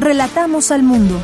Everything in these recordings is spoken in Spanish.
Relatamos al mundo.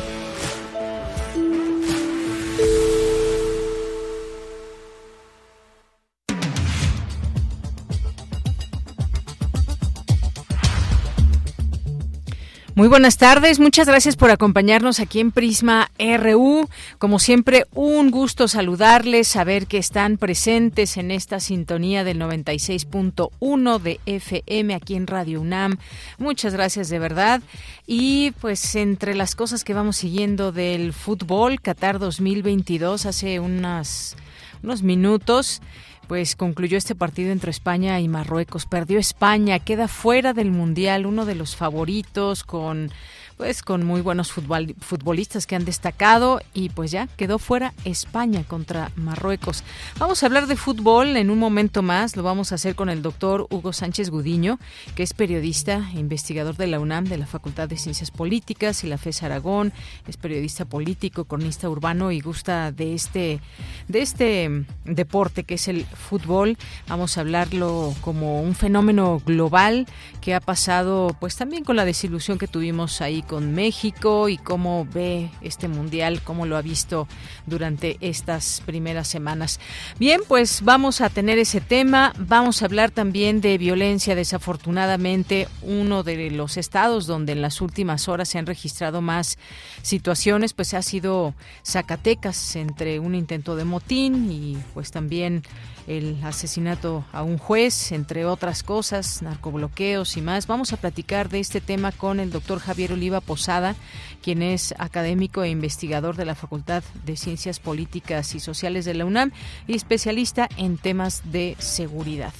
Muy buenas tardes, muchas gracias por acompañarnos aquí en Prisma RU. Como siempre, un gusto saludarles, saber que están presentes en esta sintonía del 96.1 de FM aquí en Radio UNAM. Muchas gracias de verdad. Y pues entre las cosas que vamos siguiendo del fútbol, Qatar 2022, hace unas, unos minutos pues concluyó este partido entre España y Marruecos. Perdió España, queda fuera del Mundial, uno de los favoritos con pues con muy buenos futbolistas que han destacado y pues ya quedó fuera España contra Marruecos. Vamos a hablar de fútbol en un momento más, lo vamos a hacer con el doctor Hugo Sánchez Gudiño, que es periodista e investigador de la UNAM, de la Facultad de Ciencias Políticas y la FES Aragón, es periodista político, cronista urbano y gusta de este, de este deporte que es el fútbol. Vamos a hablarlo como un fenómeno global que ha pasado pues también con la desilusión que tuvimos ahí con México y cómo ve este mundial, cómo lo ha visto durante estas primeras semanas. Bien, pues vamos a tener ese tema, vamos a hablar también de violencia. Desafortunadamente, uno de los estados donde en las últimas horas se han registrado más situaciones, pues ha sido Zacatecas, entre un intento de motín y pues también el asesinato a un juez, entre otras cosas, narcobloqueos y más. Vamos a platicar de este tema con el doctor Javier Oliva Posada, quien es académico e investigador de la Facultad de Ciencias Políticas y Sociales de la UNAM y especialista en temas de seguridad.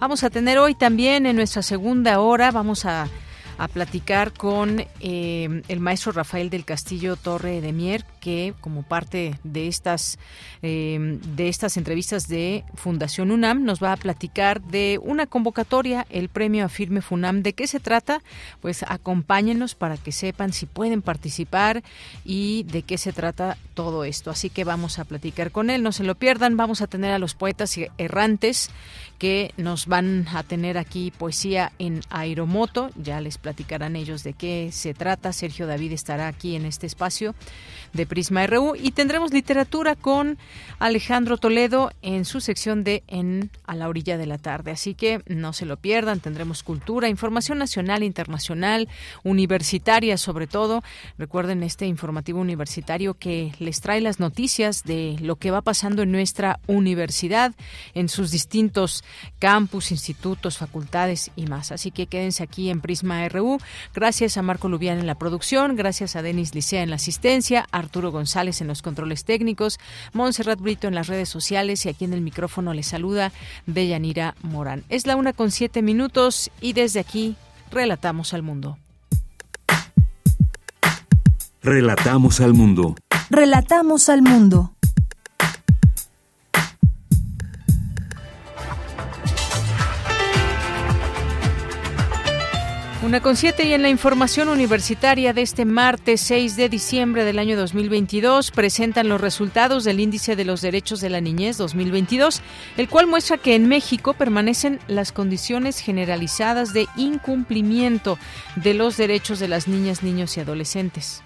Vamos a tener hoy también en nuestra segunda hora, vamos a platicar con eh, el maestro Rafael del Castillo Torre de Mier, que como parte de estas eh, de estas entrevistas de Fundación UNAM nos va a platicar de una convocatoria, el premio Afirme FUNAM. ¿De qué se trata? Pues acompáñenos para que sepan si pueden participar y de qué se trata todo esto. Así que vamos a platicar con él, no se lo pierdan. Vamos a tener a los poetas errantes que nos van a tener aquí poesía en aeromoto. Ya les platicarán ellos de qué se trata. Sergio David estará aquí en este espacio de Prisma RU y tendremos literatura con Alejandro Toledo en su sección de En a la orilla de la tarde. Así que no se lo pierdan, tendremos cultura, información nacional, internacional, universitaria sobre todo. Recuerden este informativo universitario que les trae las noticias de lo que va pasando en nuestra universidad, en sus distintos campus, institutos, facultades y más. Así que quédense aquí en Prisma RU. Gracias a Marco Lubián en la producción, gracias a Denis Licea en la asistencia, Arturo González en los controles técnicos, Montserrat Brito en las redes sociales y aquí en el micrófono les saluda Deyanira Morán. Es la una con siete minutos y desde aquí relatamos al mundo. Relatamos al mundo. Relatamos al mundo. Una con siete y en la información universitaria de este martes 6 de diciembre del año 2022 presentan los resultados del Índice de los Derechos de la Niñez 2022, el cual muestra que en México permanecen las condiciones generalizadas de incumplimiento de los derechos de las niñas, niños y adolescentes.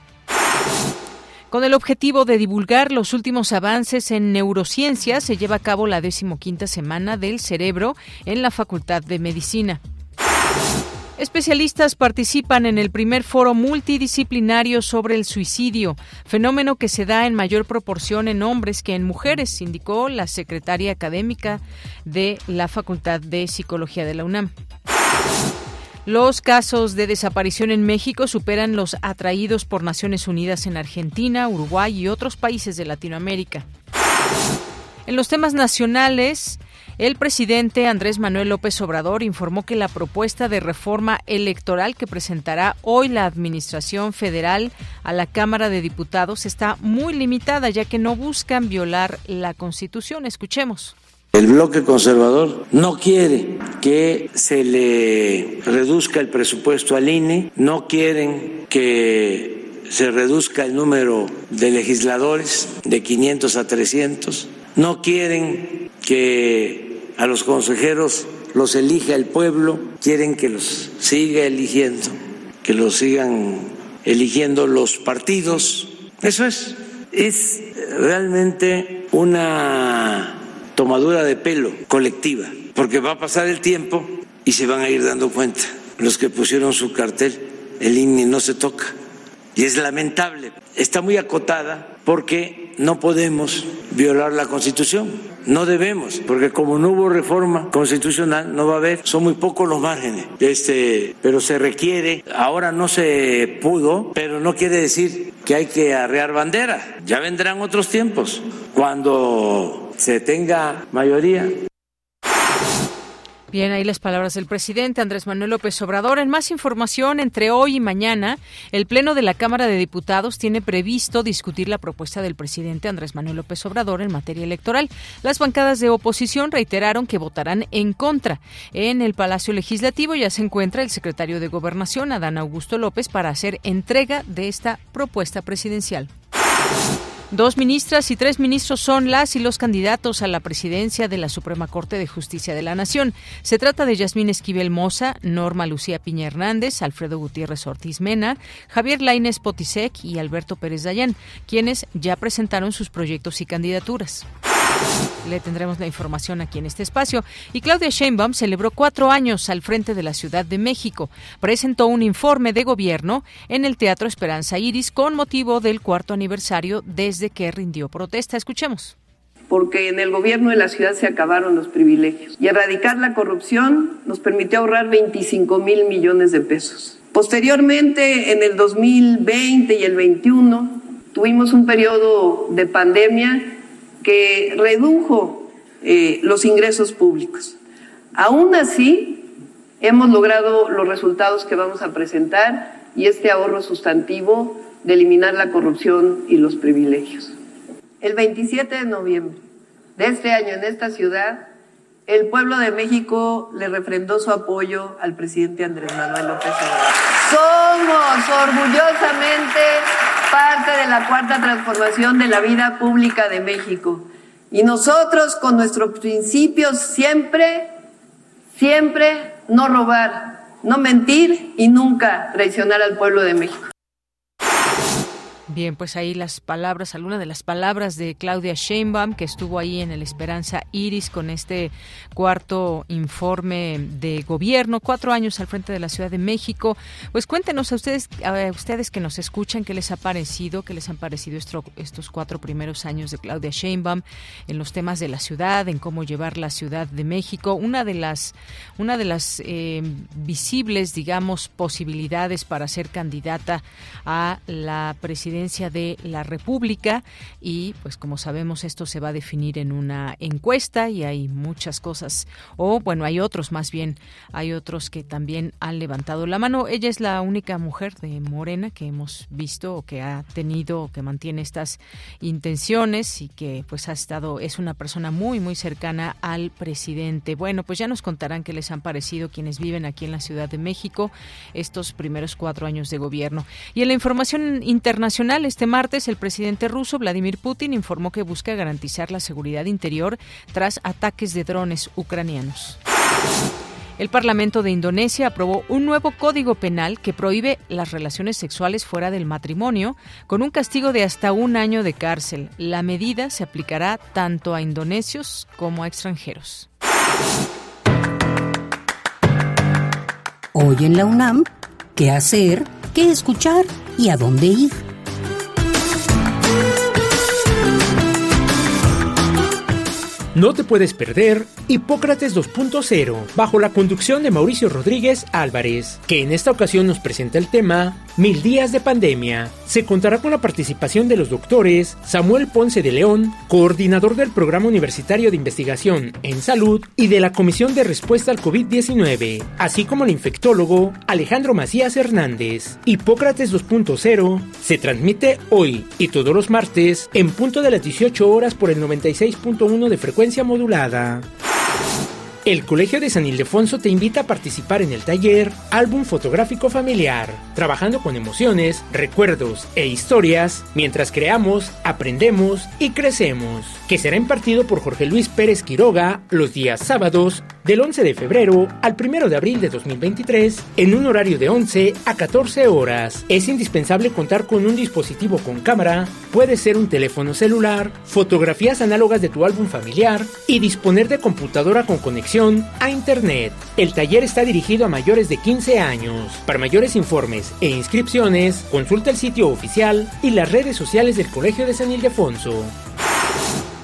Con el objetivo de divulgar los últimos avances en neurociencia, se lleva a cabo la decimoquinta semana del cerebro en la Facultad de Medicina. Especialistas participan en el primer foro multidisciplinario sobre el suicidio, fenómeno que se da en mayor proporción en hombres que en mujeres, indicó la secretaria académica de la Facultad de Psicología de la UNAM. Los casos de desaparición en México superan los atraídos por Naciones Unidas en Argentina, Uruguay y otros países de Latinoamérica. En los temas nacionales, El presidente Andrés Manuel López Obrador informó que la propuesta de reforma electoral que presentará hoy la Administración Federal a la Cámara de Diputados está muy limitada, ya que no buscan violar la Constitución. Escuchemos. El bloque conservador no quiere que se le reduzca el presupuesto al INE, no quieren que se reduzca el número de legisladores de 500 a 300, no quieren que a los consejeros los elija el pueblo, quieren que los siga eligiendo, que los sigan eligiendo los partidos. Eso es, es realmente una tomadura de pelo colectiva, porque va a pasar el tiempo y se van a ir dando cuenta los que pusieron su cartel, el INE no se toca. Y es lamentable, está muy acotada porque no podemos violar la Constitución, no debemos, porque como no hubo reforma constitucional, no va a haber, son muy pocos los márgenes, este, pero se requiere, ahora no se pudo, pero no quiere decir que hay que arrear bandera, ya vendrán otros tiempos, cuando se tenga mayoría. Bien, ahí las palabras del presidente Andrés Manuel López Obrador. En más información, entre hoy y mañana, el Pleno de la Cámara de Diputados tiene previsto discutir la propuesta del presidente Andrés Manuel López Obrador en materia electoral. Las bancadas de oposición reiteraron que votarán en contra. En el Palacio Legislativo ya se encuentra el secretario de Gobernación, Adán Augusto López, para hacer entrega de esta propuesta presidencial. Dos ministras y tres ministros son las y los candidatos a la presidencia de la Suprema Corte de Justicia de la Nación. Se trata de Yasmín Esquivel Moza, Norma Lucía Piña Hernández, Alfredo Gutiérrez Ortiz Mena, Javier Lainez Potisek y Alberto Pérez Dayán, quienes ya presentaron sus proyectos y candidaturas. Le tendremos la información aquí en este espacio. Y Claudia Sheinbaum celebró cuatro años al frente de la Ciudad de México. Presentó un informe de gobierno en el Teatro Esperanza Iris con motivo del cuarto aniversario desde que rindió protesta. Escuchemos porque en el gobierno de la ciudad se acabaron los privilegios y erradicar la corrupción nos permitió ahorrar 25 mil millones de pesos. Posteriormente, en el 2020 y el 21, tuvimos un periodo de pandemia que redujo eh, los ingresos públicos. Aún así, hemos logrado los resultados que vamos a presentar y este ahorro sustantivo de eliminar la corrupción y los privilegios. El 27 de noviembre de este año en esta ciudad, el pueblo de México le refrendó su apoyo al presidente Andrés Manuel López Obrador. Somos orgullosamente parte de la cuarta transformación de la vida pública de México. Y nosotros con nuestros principios siempre, siempre no robar, no mentir y nunca traicionar al pueblo de México. Bien, pues ahí las palabras, algunas de las palabras de Claudia Sheinbaum, que estuvo ahí en el Esperanza Iris con este cuarto informe de gobierno, cuatro años al frente de la Ciudad de México. Pues cuéntenos a ustedes, a ustedes que nos escuchan, qué les ha parecido, qué les han parecido estos cuatro primeros años de Claudia Sheinbaum en los temas de la ciudad, en cómo llevar la Ciudad de México. Una de las, una de las eh, visibles, digamos, posibilidades para ser candidata a la presidencia de la República. Y pues como sabemos esto se va a definir en una encuesta y hay muchas cosas. O bueno hay otros más bien hay otros que también han levantado la mano. Ella es la única mujer de Morena que hemos visto o que ha tenido o que mantiene estas intenciones y que pues ha estado es una persona muy muy cercana al presidente. Bueno pues ya nos contarán qué les han parecido quienes viven aquí en la Ciudad de México estos primeros cuatro años de gobierno. Y en la información internacional este martes, el presidente ruso Vladimir Putin informó que busca garantizar la seguridad interior tras ataques de drones ucranianos. El Parlamento de Indonesia aprobó un nuevo código penal que prohíbe las relaciones sexuales fuera del matrimonio con un castigo de hasta un año de cárcel. La medida se aplicará tanto a indonesios como a extranjeros. Hoy en la UNAM, ¿qué hacer? ¿Qué escuchar? ¿Y a dónde ir? No te puedes perder Hipócrates 2.0, bajo la conducción de Mauricio Rodríguez Álvarez, que en esta ocasión nos presenta el tema Mil días de pandemia. Se contará con la participación de los doctores Samuel Ponce de León, coordinador del Programa Universitario de Investigación en Salud y de la Comisión de Respuesta al COVID-19, así como el infectólogo Alejandro Macías Hernández. Hipócrates 2.0 se transmite hoy y todos los martes en punto de las 18 horas por el 96.1 de frecuencia modulada. El Colegio de San Ildefonso te invita a participar en el taller Álbum Fotográfico Familiar, trabajando con emociones, recuerdos e historias mientras creamos, aprendemos y crecemos, que será impartido por Jorge Luis Pérez Quiroga los días sábados del 11 de febrero al 1 de abril de 2023 en un horario de 11 a 14 horas. Es indispensable contar con un dispositivo con cámara, puede ser un teléfono celular, fotografías análogas de tu álbum familiar y disponer de computadora con conexión a Internet. El taller está dirigido a mayores de 15 años. Para mayores informes e inscripciones, consulta el sitio oficial y las redes sociales del Colegio de San Ildefonso.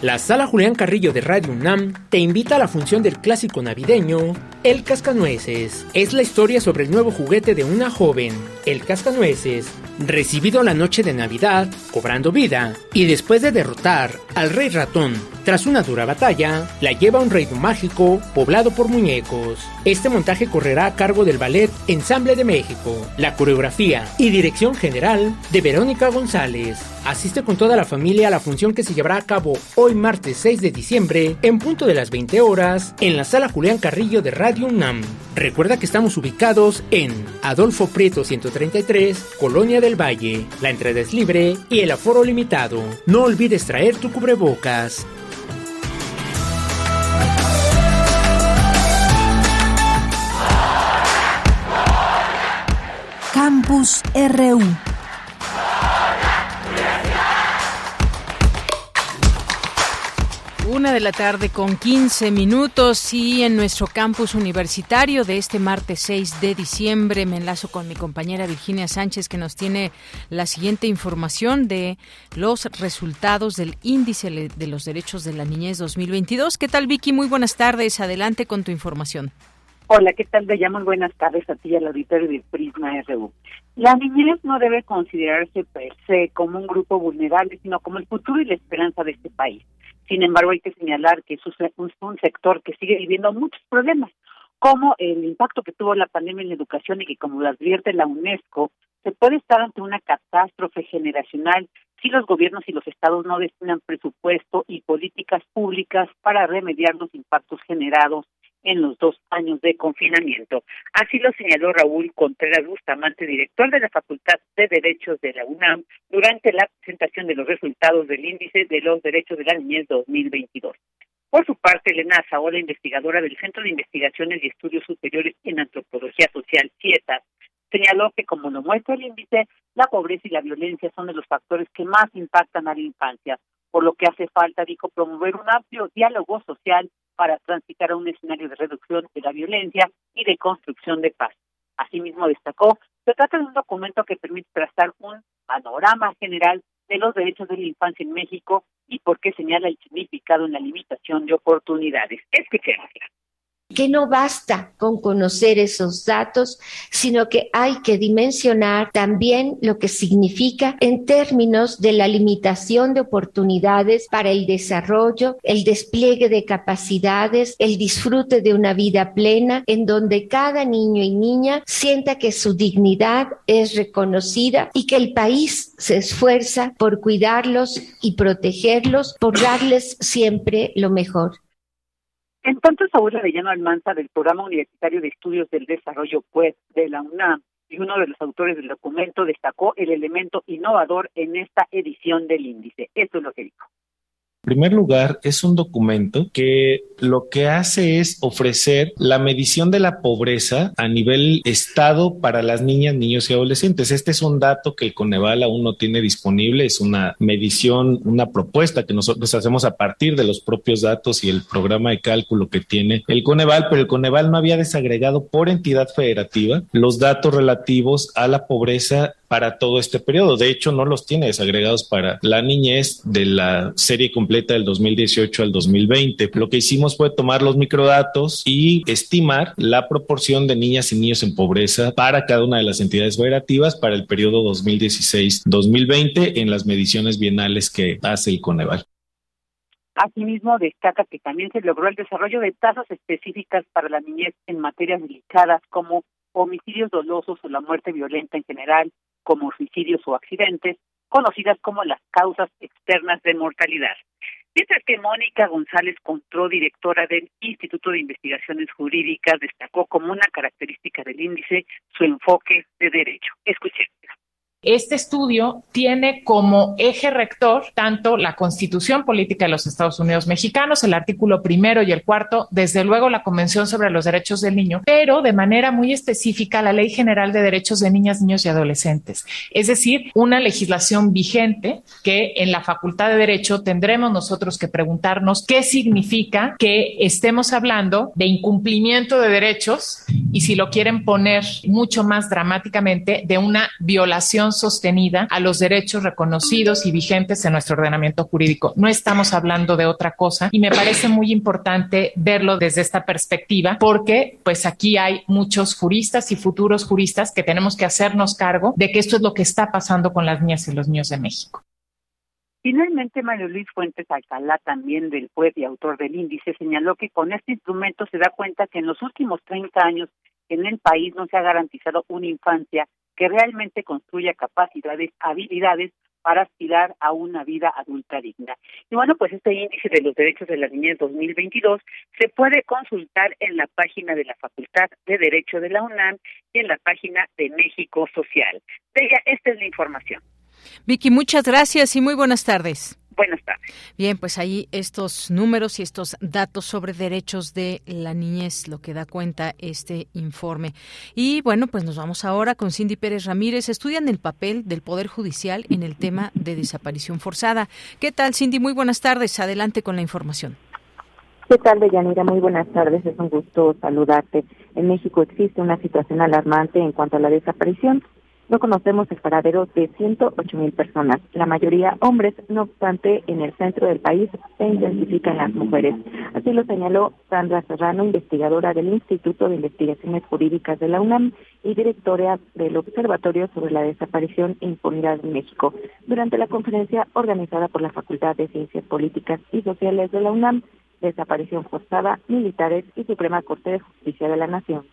La Sala Julián Carrillo de Radio UNAM te invita a la función del clásico navideño El Cascanueces. Es la historia sobre el nuevo juguete de una joven, el Cascanueces, recibido la noche de Navidad, cobrando vida, y después de derrotar al rey ratón tras una dura batalla, la lleva a un reino mágico poblado por muñecos. Este montaje correrá a cargo del Ballet Ensamble de México, la coreografía y dirección general de Verónica González. Asiste con toda la familia a la función que se llevará a cabo hoy martes 6 de diciembre en punto de las 20 horas en la sala Julián Carrillo de Radio UNAM. Recuerda que estamos ubicados en Adolfo Prieto 133, Colonia del Valle. La entrada es libre y el aforo limitado. No olvides traer tu cubrebocas. Campus RU. Una de la tarde con 15 minutos y en nuestro campus universitario de este martes 6 de diciembre me enlazo con mi compañera Virginia Sánchez que nos tiene la siguiente información de los resultados del índice de los derechos de la niñez 2022. ¿Qué tal Vicky? Muy buenas tardes. Adelante con tu información. Hola, ¿qué tal? Bella? Muy buenas tardes a ti y al auditorio de Prisma RU. La niñez no debe considerarse se como un grupo vulnerable, sino como el futuro y la esperanza de este país. Sin embargo, hay que señalar que es un sector que sigue viviendo muchos problemas, como el impacto que tuvo la pandemia en la educación y que, como lo advierte la UNESCO, se puede estar ante una catástrofe generacional si los gobiernos y los estados no destinan presupuesto y políticas públicas para remediar los impactos generados en los dos años de confinamiento. Así lo señaló Raúl Contreras Bustamante, director de la Facultad de Derechos de la UNAM, durante la presentación de los resultados del Índice de los Derechos de la Niñez 2022. Por su parte, Elena Azaola, investigadora del Centro de Investigaciones y Estudios Superiores en Antropología Social, CIETAS, señaló que, como lo muestra el índice, la pobreza y la violencia son de los factores que más impactan a la infancia, por lo que hace falta, dijo, promover un amplio diálogo social para transitar a un escenario de reducción de la violencia y de construcción de paz. Asimismo, destacó, se trata de un documento que permite trazar un panorama general de los derechos de la infancia en México y por qué señala el significado en la limitación de oportunidades. Escuchémosla que no basta con conocer esos datos, sino que hay que dimensionar también lo que significa en términos de la limitación de oportunidades para el desarrollo, el despliegue de capacidades, el disfrute de una vida plena en donde cada niño y niña sienta que su dignidad es reconocida y que el país se esfuerza por cuidarlos y protegerlos, por darles siempre lo mejor. En tanto, Saúl Arellano Almanza del Programa Universitario de Estudios del Desarrollo Web de la UNAM y uno de los autores del documento destacó el elemento innovador en esta edición del índice. Esto es lo que dijo. Primer lugar, es un documento que lo que hace es ofrecer la medición de la pobreza a nivel estado para las niñas, niños y adolescentes. Este es un dato que el Coneval aún no tiene disponible, es una medición, una propuesta que nosotros hacemos a partir de los propios datos y el programa de cálculo que tiene el Coneval, pero el Coneval no había desagregado por entidad federativa los datos relativos a la pobreza para todo este periodo. De hecho, no los tiene desagregados para la niñez de la serie completa del 2018 al 2020. Lo que hicimos fue tomar los microdatos y estimar la proporción de niñas y niños en pobreza para cada una de las entidades federativas para el periodo 2016-2020 en las mediciones bienales que hace el Coneval. Asimismo, destaca que también se logró el desarrollo de tasas específicas para la niñez en materias delicadas como homicidios dolosos o la muerte violenta en general, como suicidios o accidentes, conocidas como las causas externas de mortalidad. Mientras que Mónica González Contró, directora del Instituto de Investigaciones Jurídicas, destacó como una característica del índice su enfoque de derecho. Escuchen. Este estudio tiene como eje rector tanto la Constitución Política de los Estados Unidos Mexicanos, el artículo primero y el cuarto, desde luego la Convención sobre los Derechos del Niño, pero de manera muy específica la Ley General de Derechos de Niñas, Niños y Adolescentes. Es decir, una legislación vigente que en la Facultad de Derecho tendremos nosotros que preguntarnos qué significa que estemos hablando de incumplimiento de derechos y si lo quieren poner mucho más dramáticamente, de una violación sostenida a los derechos reconocidos y vigentes en nuestro ordenamiento jurídico. No estamos hablando de otra cosa y me parece muy importante verlo desde esta perspectiva porque pues aquí hay muchos juristas y futuros juristas que tenemos que hacernos cargo de que esto es lo que está pasando con las niñas y los niños de México. Finalmente, Mario Luis Fuentes Alcalá, también del juez y autor del índice, señaló que con este instrumento se da cuenta que en los últimos 30 años en el país no se ha garantizado una infancia que realmente construya capacidades, habilidades para aspirar a una vida adulta digna. Y bueno, pues este índice de los derechos de la niñez 2022 se puede consultar en la página de la Facultad de Derecho de la UNAM y en la página de México Social. Bella, esta es la información. Vicky, muchas gracias y muy buenas tardes. Buenas tardes. Bien, pues ahí estos números y estos datos sobre derechos de la niñez, lo que da cuenta este informe. Y bueno, pues nos vamos ahora con Cindy Pérez Ramírez. Estudian el papel del Poder Judicial en el tema de desaparición forzada. ¿Qué tal, Cindy? Muy buenas tardes. Adelante con la información. ¿Qué tal, Deyanira? Muy buenas tardes. Es un gusto saludarte. En México existe una situación alarmante en cuanto a la desaparición no conocemos el paradero de 108 mil personas, la mayoría hombres, no obstante, en el centro del país se intensifican las mujeres. Así lo señaló Sandra Serrano, investigadora del Instituto de Investigaciones Jurídicas de la UNAM y directora del Observatorio sobre la Desaparición e Impunidad en México, durante la conferencia organizada por la Facultad de Ciencias Políticas y Sociales de la UNAM, Desaparición Forzada, Militares y Suprema Corte de Justicia de la Nación.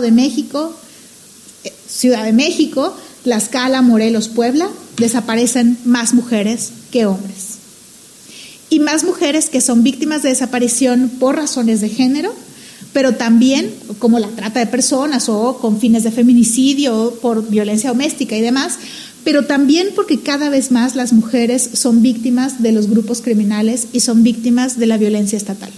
De México, eh, Ciudad de México, Tlaxcala, Morelos, Puebla, desaparecen más mujeres que hombres. Y más mujeres que son víctimas de desaparición por razones de género, pero también como la trata de personas o con fines de feminicidio, por violencia doméstica y demás, pero también porque cada vez más las mujeres son víctimas de los grupos criminales y son víctimas de la violencia estatal.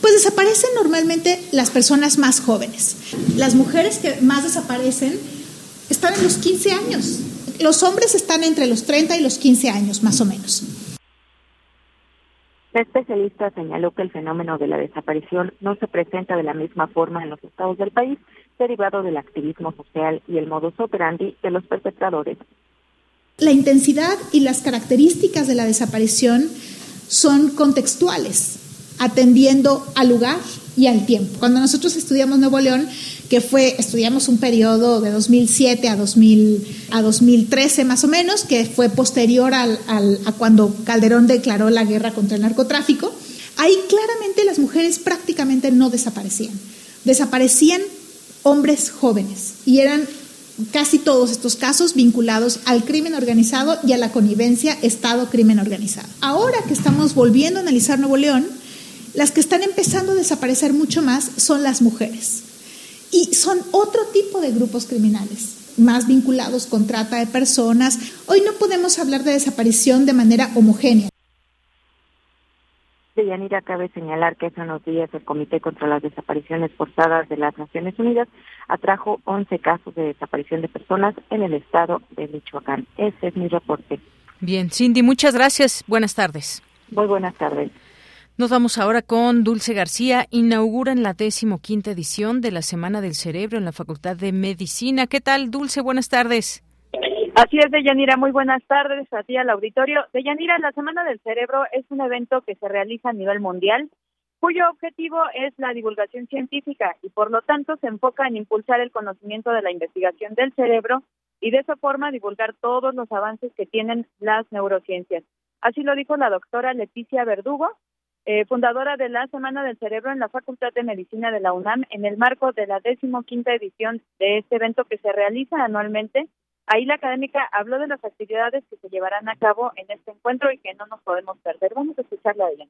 Pues desaparecen normalmente las personas más jóvenes. Las mujeres que más desaparecen están en los 15 años. Los hombres están entre los 30 y los 15 años, más o menos. La especialista señaló que el fenómeno de la desaparición no se presenta de la misma forma en los estados del país, derivado del activismo social y el modus operandi de los perpetradores. La intensidad y las características de la desaparición son contextuales atendiendo al lugar y al tiempo. Cuando nosotros estudiamos Nuevo León, que fue, estudiamos un periodo de 2007 a, 2000, a 2013 más o menos, que fue posterior al, a cuando Calderón declaró la guerra contra el narcotráfico, ahí claramente las mujeres prácticamente no desaparecían. Desaparecían hombres jóvenes y eran casi todos estos casos vinculados al crimen organizado y a la connivencia Estado-crimen organizado. Ahora que estamos volviendo a analizar Nuevo León, las que están empezando a desaparecer mucho más son las mujeres. Y son otro tipo de grupos criminales, más vinculados con trata de personas. Hoy no podemos hablar de desaparición de manera homogénea. De Yanira, cabe señalar que hace unos días el Comité contra las Desapariciones Forzadas de las Naciones Unidas atrajo 11 casos de desaparición de personas en el estado de Michoacán. Ese es mi reporte. Bien, Cindy, muchas gracias. Buenas tardes. Muy buenas tardes. Nos vamos ahora con Dulce García. Inauguran la decimoquinta edición de la Semana del Cerebro en la Facultad de Medicina. ¿Qué tal, Dulce? Buenas tardes. Así es, Deyanira. Muy buenas tardes a ti al auditorio. Deyanira, la Semana del Cerebro es un evento que se realiza a nivel mundial, cuyo objetivo es la divulgación científica y por lo tanto se enfoca en impulsar el conocimiento de la investigación del cerebro y de esa forma divulgar todos los avances que tienen las neurociencias. Así lo dijo la doctora Leticia Verdugo, eh, fundadora de la Semana del Cerebro en la Facultad de Medicina de la UNAM, en el marco de la decimoquinta edición de este evento que se realiza anualmente. Ahí la académica habló de las actividades que se llevarán a cabo en este encuentro y que no nos podemos perder. Vamos a escucharla de ella.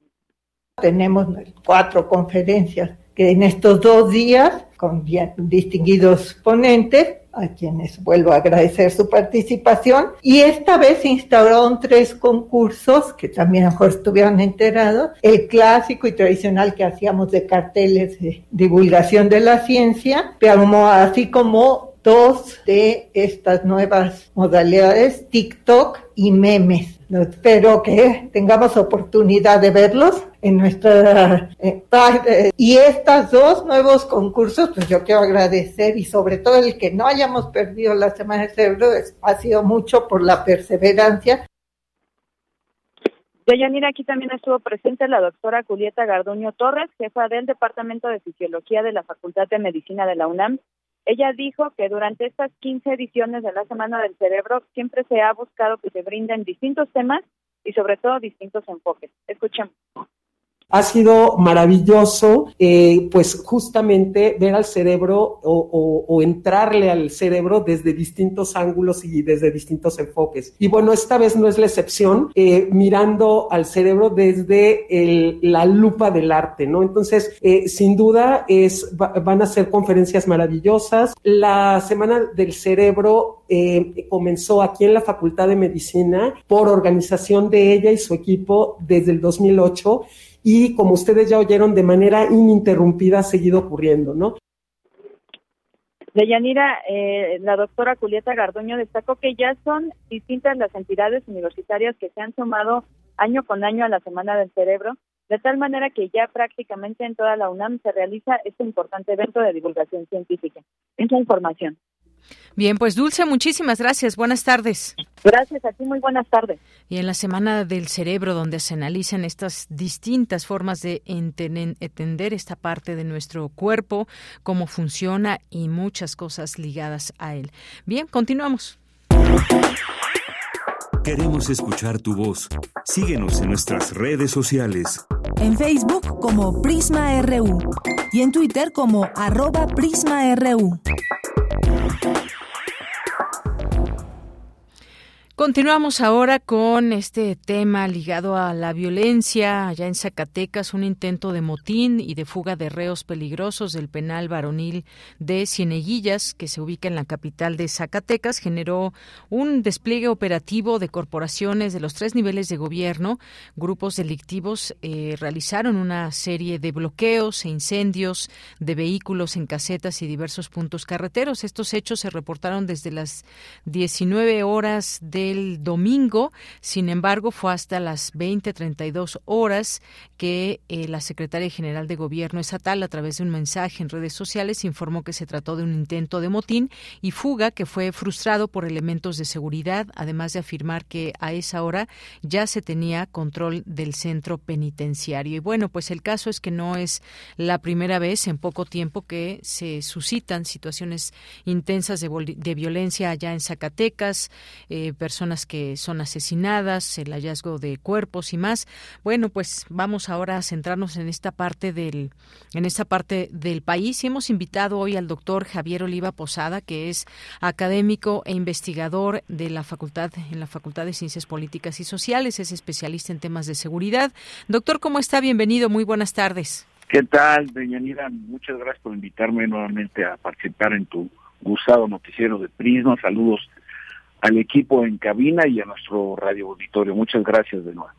Tenemos cuatro conferencias que en estos dos días, con distinguidos ponentes, a quienes vuelvo a agradecer su participación, y esta vez se instauraron tres concursos que también a lo mejor estuvieron enterados, el clásico y tradicional que hacíamos de carteles de divulgación de la ciencia, pero así como dos de estas nuevas modalidades, TikTok y memes. Espero que tengamos oportunidad de verlos en nuestra eh, parte. Y estos dos nuevos concursos, pues yo quiero agradecer y sobre todo el que no hayamos perdido la Semana del Cerebro, ha sido mucho por la perseverancia. Deyanira, aquí también estuvo presente la doctora Julieta Garduño Torres, jefa del Departamento de Fisiología de la Facultad de Medicina de la UNAM, ella dijo que durante estas 15 ediciones de la Semana del Cerebro siempre se ha buscado que se brinden distintos temas y sobre todo distintos enfoques. Escuchemos ha sido maravilloso, eh, pues justamente ver al cerebro o, entrarle al cerebro desde distintos ángulos y desde distintos enfoques. Y bueno, esta vez no es la excepción, eh, mirando al cerebro desde la lupa del arte, ¿no? Entonces, eh, sin duda, van a ser conferencias maravillosas. La Semana del Cerebro comenzó aquí en la Facultad de Medicina por organización de ella y su equipo desde el 2008 y como ustedes ya oyeron, de manera ininterrumpida ha seguido ocurriendo, ¿no? Deyanira, eh, la doctora Julieta Garduño destacó que ya son distintas las entidades universitarias que se han sumado año con año a la Semana del Cerebro, de tal manera que ya prácticamente en toda la UNAM se realiza este importante evento de divulgación científica. Esa información. Bien, pues Dulce, muchísimas gracias. Buenas tardes. Gracias a ti, muy buenas tardes. Y en la Semana del Cerebro, donde se analizan estas distintas formas de entender esta parte de nuestro cuerpo, cómo funciona y muchas cosas ligadas a él. Bien, continuamos. Queremos escuchar tu voz. Síguenos en nuestras redes sociales. En Facebook como Prisma RU y en Twitter como arroba PrismaRU. Thank you. Continuamos ahora con este tema ligado a la violencia allá en Zacatecas, un intento de motín y de fuga de reos peligrosos del penal varonil de Cieneguillas, que se ubica en la capital de Zacatecas, generó un despliegue operativo de corporaciones de los tres niveles de gobierno. Grupos delictivos eh, realizaron una serie de bloqueos e incendios de vehículos en casetas y diversos puntos carreteros. Estos hechos se reportaron desde las 19 horas de el domingo. Sin embargo, fue hasta las 20:32 horas que eh, la secretaria general de Gobierno estatal, a través de un mensaje en redes sociales, informó que se trató de un intento de motín y fuga que fue frustrado por elementos de seguridad, además de afirmar que a esa hora ya se tenía control del centro penitenciario. Y bueno, pues el caso es que no es la primera vez en poco tiempo que se suscitan situaciones intensas de, violencia allá en Zacatecas, eh, personas que son asesinadas, el hallazgo de cuerpos y más. Bueno, pues vamos ahora a centrarnos en esta parte del en esta parte del país y hemos invitado hoy al doctor Javier Oliva Posada, que es académico e investigador de la Facultad en la Facultad de Ciencias Políticas y Sociales, es especialista en temas de seguridad. Doctor, ¿cómo está? Bienvenido, muy buenas tardes. ¿Qué tal, doña Nira? Muchas gracias por invitarme nuevamente a participar en tu gustado noticiero de Prisma. Saludos al equipo en cabina y a nuestro radio auditorio. Muchas gracias de nuevo.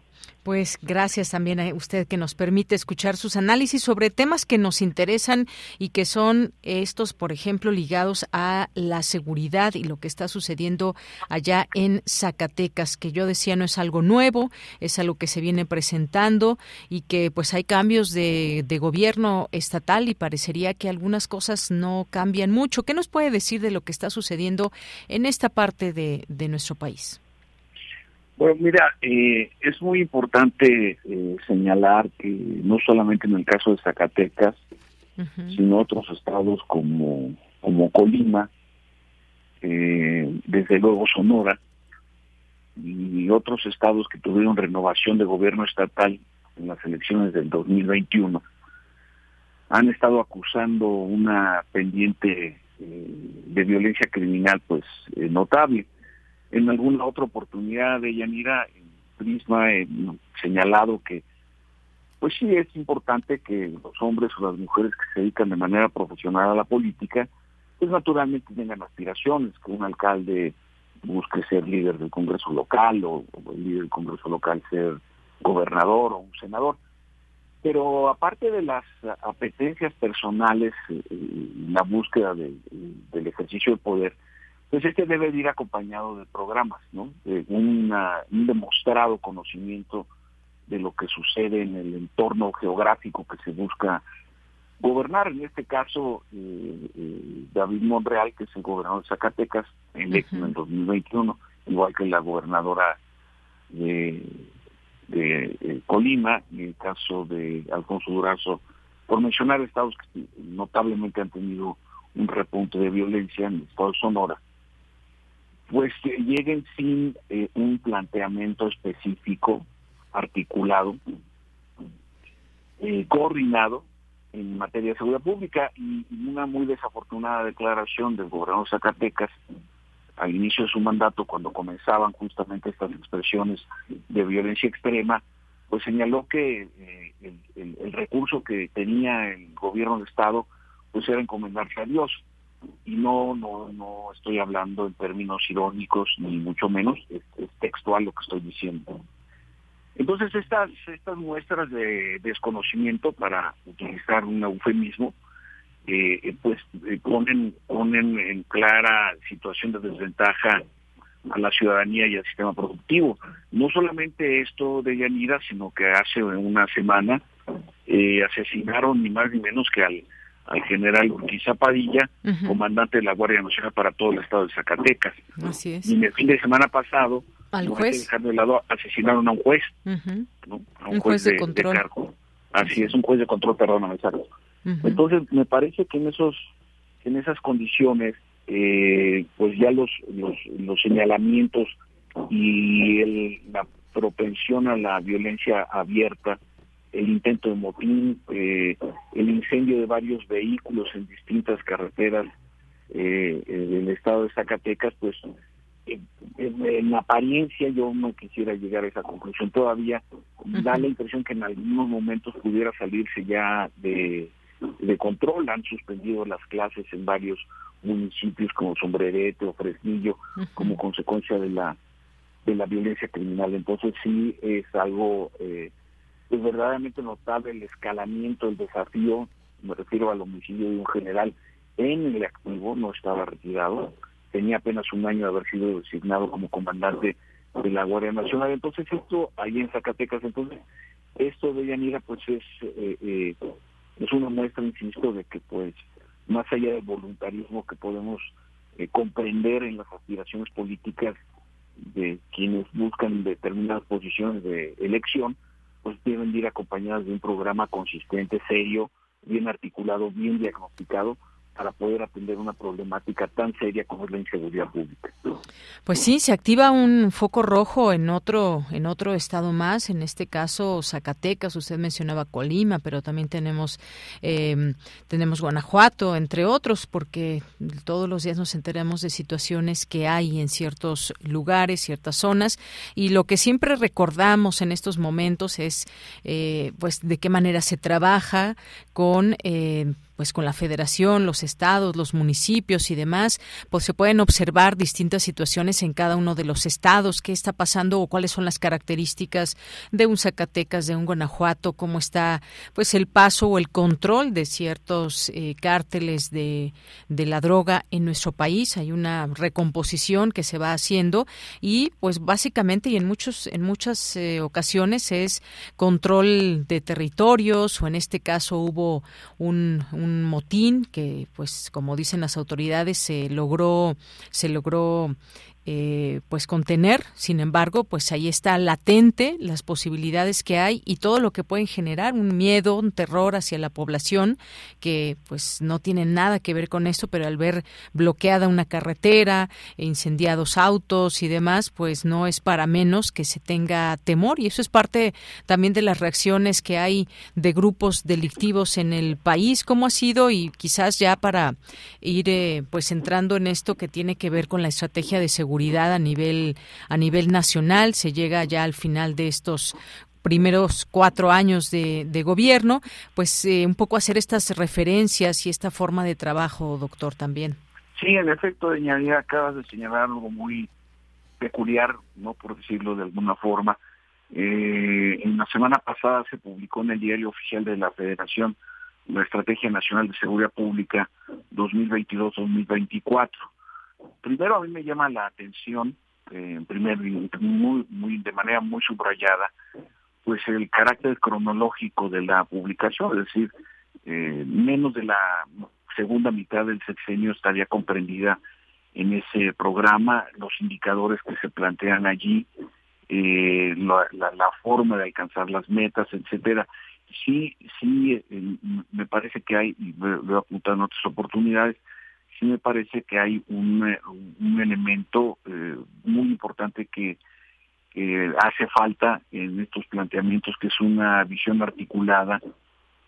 Pues gracias también a usted que nos permite escuchar sus análisis sobre temas que nos interesan y que son estos, por ejemplo, ligados a la seguridad y lo que está sucediendo allá en Zacatecas, que yo decía no es algo nuevo, es algo que se viene presentando y que pues hay cambios de, gobierno estatal y parecería que algunas cosas no cambian mucho. ¿Qué nos puede decir de lo que está sucediendo en esta parte de nuestro país? Bueno, mira, eh, es muy importante eh, señalar que no solamente en el caso de Zacatecas, sino otros estados como, como Colima, eh, desde luego Sonora, y otros estados que tuvieron renovación de gobierno estatal en las elecciones del 2021, han estado acusando una pendiente de violencia criminal pues notable en alguna otra oportunidad de Yanira, en Prisma, he señalado que pues sí es importante que los hombres o las mujeres que se dedican de manera profesional a la política, pues naturalmente tengan aspiraciones, que un alcalde busque ser líder del Congreso local o, el líder del Congreso local ser gobernador o un senador. Pero aparte de las apetencias personales, eh, la búsqueda del ejercicio del poder, pues este debe ir acompañado de programas, ¿no? De un demostrado conocimiento de lo que sucede en el entorno geográfico que se busca gobernar. En este caso, eh, eh, David Monreal, que es el gobernador de Zacatecas, electo en el 2021, igual que la gobernadora de, de eh, Colima, en el caso de Alfonso Durazo, por mencionar estados que notablemente han tenido un repunte de violencia en el estado de Sonora pues lleguen sin eh, un planteamiento específico, articulado, eh, coordinado en materia de seguridad pública y, una muy desafortunada declaración del gobernador Zacatecas al inicio de su mandato, cuando comenzaban justamente estas expresiones de violencia extrema, pues señaló que eh, el, el, recurso que tenía el gobierno del Estado pues era encomendarse a Dios y no no no estoy hablando en términos irónicos ni mucho menos es, textual lo que estoy diciendo. Entonces estas estas muestras de desconocimiento para utilizar un eufemismo eh, eh, pues eh, ponen ponen en clara situación de desventaja a la ciudadanía y al sistema productivo. No solamente esto de Yanira sino que hace una semana asesinaron ni más ni menos que al al general Urquiza Padilla, comandante de la Guardia Nacional para todo el estado de Zacatecas. Así es. Y en el fin de semana pasado, al juez, de lado, asesinaron a un juez, ¿no? A un, juez, de, control. cargo. Así es, un juez de control, perdón, exacto. Entonces, me parece que en esos en esas condiciones, eh, pues ya los, los, los señalamientos y el, la propensión a la violencia abierta el intento de motín, eh, el incendio de varios vehículos en distintas carreteras eh, eh, del estado de Zacatecas, pues en, apariencia yo no quisiera llegar a esa conclusión todavía. Da la impresión que en algunos momentos pudiera salirse ya de, de control. Han suspendido las clases en varios municipios como Sombrerete o Fresnillo como consecuencia de la de la violencia criminal. Entonces sí es algo eh, es verdaderamente notable el escalamiento, el desafío, me refiero al homicidio de un general en el activo, no estaba retirado, tenía apenas un año de haber sido designado como comandante de la Guardia Nacional. Entonces esto, ahí en Zacatecas, entonces, esto de Yanira pues es, eh, eh, es una muestra, insisto, de que pues más allá del voluntarismo que podemos eh, comprender en las aspiraciones políticas de quienes buscan determinadas posiciones de elección, pues deben ir acompañadas de un programa consistente, serio, bien articulado, bien diagnosticado para poder atender una problemática tan seria como es la inseguridad pública. Pues sí, se activa un foco rojo en otro en otro estado más, en este caso Zacatecas. Usted mencionaba Colima, pero también tenemos eh, tenemos Guanajuato, entre otros, porque todos los días nos enteramos de situaciones que hay en ciertos lugares, ciertas zonas, y lo que siempre recordamos en estos momentos es, eh, pues, de qué manera se trabaja con eh, pues con la federación, los estados, los municipios y demás, pues se pueden observar distintas situaciones en cada uno de los estados, qué está pasando o cuáles son las características de un Zacatecas, de un Guanajuato, cómo está pues el paso o el control de ciertos eh, cárteles de, de la droga en nuestro país. Hay una recomposición que se va haciendo y pues básicamente y en muchos en muchas eh, ocasiones es control de territorios o en este caso hubo un, un motín que pues como dicen las autoridades se logró se logró eh, pues contener. Sin embargo, pues ahí está latente las posibilidades que hay y todo lo que pueden generar un miedo, un terror hacia la población que pues no tiene nada que ver con esto, pero al ver bloqueada una carretera, incendiados autos y demás, pues no es para menos que se tenga temor. Y eso es parte también de las reacciones que hay de grupos delictivos en el país, cómo ha sido y quizás ya para ir eh, pues entrando en esto que tiene que ver con la estrategia de seguridad a nivel a nivel nacional. Se llega ya al final de estos primeros cuatro años de, gobierno, pues eh, un poco hacer estas referencias y esta forma de trabajo, doctor, también. Sí, en efecto, doña acabas de señalar algo muy peculiar, no por decirlo de alguna forma. Eh, en la semana pasada se publicó en el diario oficial de la Federación la Estrategia Nacional de Seguridad Pública 2022-2024 primero a mí me llama la atención, eh, muy, muy, de manera muy subrayada, pues el carácter cronológico de la publicación, es decir, eh, menos de la segunda mitad del sexenio estaría comprendida en ese programa, los indicadores que se plantean allí, eh, la, la, forma de alcanzar las metas, etcétera. Sí, sí, eh, me parece que hay, y voy a apuntar en otras oportunidades, sí me parece que hay un, eh, un elemento eh, muy importante que, hace falta en estos planteamientos, que es una visión articulada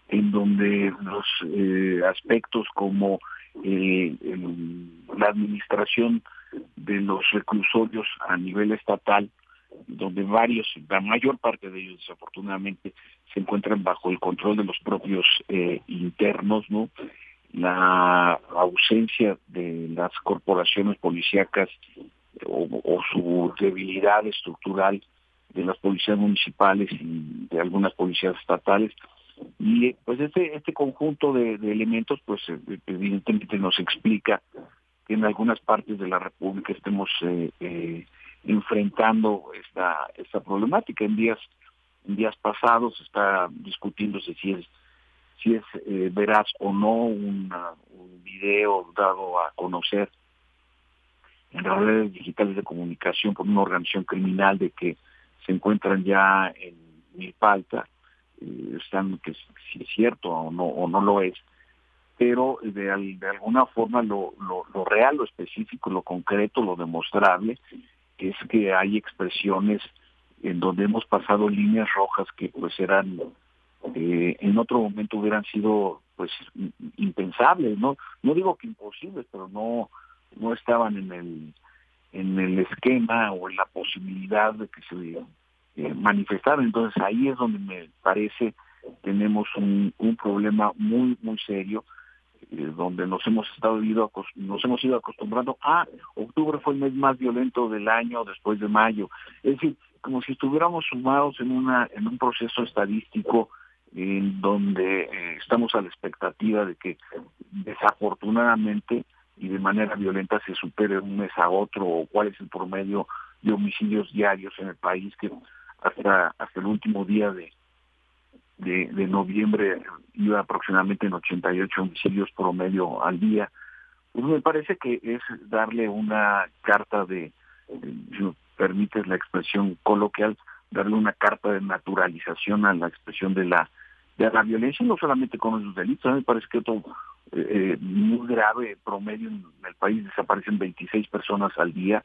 en donde los eh, aspectos como la administración de los reclusorios a nivel estatal, donde varios, la mayor parte de ellos desafortunadamente se encuentran bajo el control de los propios internos, ¿no? La ausencia de las corporaciones policíacas o, su debilidad estructural de las policías municipales y de algunas policías estatales. Y pues este este conjunto de, elementos pues evidentemente nos explica que en algunas partes de la república estemos eh, eh, enfrentando esta esta problemática. En días en días pasados está discutiéndose si es si es eh, veraz o no un video dado a conocer en las redes digitales de comunicación por una organización criminal de que se encuentran ya en Milpalta, eh, están que si es cierto o no o no lo es, pero de, alguna forma lo, lo, lo real, lo específico, lo concreto, lo demostrable, es que hay expresiones en donde hemos pasado líneas rojas que pues eran eh, en otro momento hubieran sido pues impensables, no no digo que imposibles, pero no no estaban en el en el esquema o en la posibilidad de que se eh, manifestaran. Entonces ahí es donde me parece tenemos un, problema muy muy serio eh, donde nos hemos estado ido nos hemos ido acostumbrando. A octubre fue el mes más violento del año después de mayo. Es decir como si estuviéramos sumados en una en un proceso estadístico en donde eh, estamos a la expectativa de que desafortunadamente y de manera violenta se supere un mes a otro o cuál es el promedio de homicidios diarios en el país que hasta hasta el último día de de, noviembre iba aproximadamente en 88 homicidios promedio al día. Pues me parece que es darle una carta de, si me permites la expresión coloquial darle una carta de naturalización a la expresión de la de la violencia, no solamente con esos delitos, a mí me parece que otro eh, eh, muy grave promedio en el país desaparecen 26 personas al día,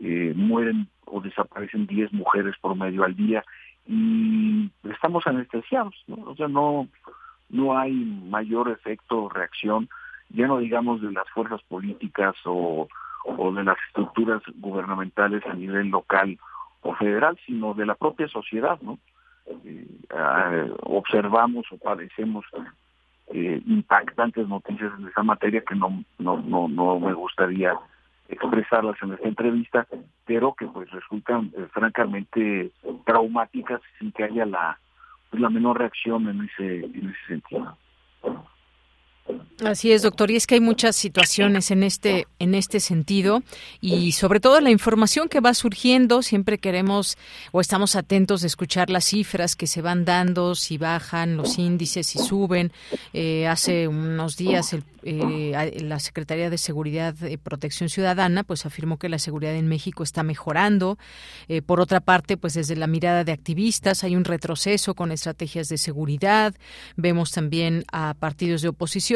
eh, mueren o desaparecen 10 mujeres promedio al día y estamos anestesiados, o sea, no, no hay mayor efecto o reacción, ya no digamos de las fuerzas políticas o, o de las estructuras gubernamentales a nivel local o federal, sino de la propia sociedad, ¿no? Eh, observamos o padecemos eh, impactantes noticias en esa materia que no, no, no, no me gustaría expresarlas en esta entrevista, pero que pues resultan eh, francamente traumáticas sin que haya la, pues, la menor reacción en ese, en ese sentido. Así es, doctor, y es que hay muchas situaciones en este en este sentido y sobre todo la información que va surgiendo, siempre queremos o estamos atentos de escuchar las cifras que se van dando, si bajan los índices, si suben. Eh, hace unos días el eh, la Secretaría de Seguridad y Protección Ciudadana pues afirmó que la seguridad en México está mejorando. Eh, por otra parte, pues desde la mirada de activistas hay un retroceso con estrategias de seguridad. Vemos también a partidos de oposición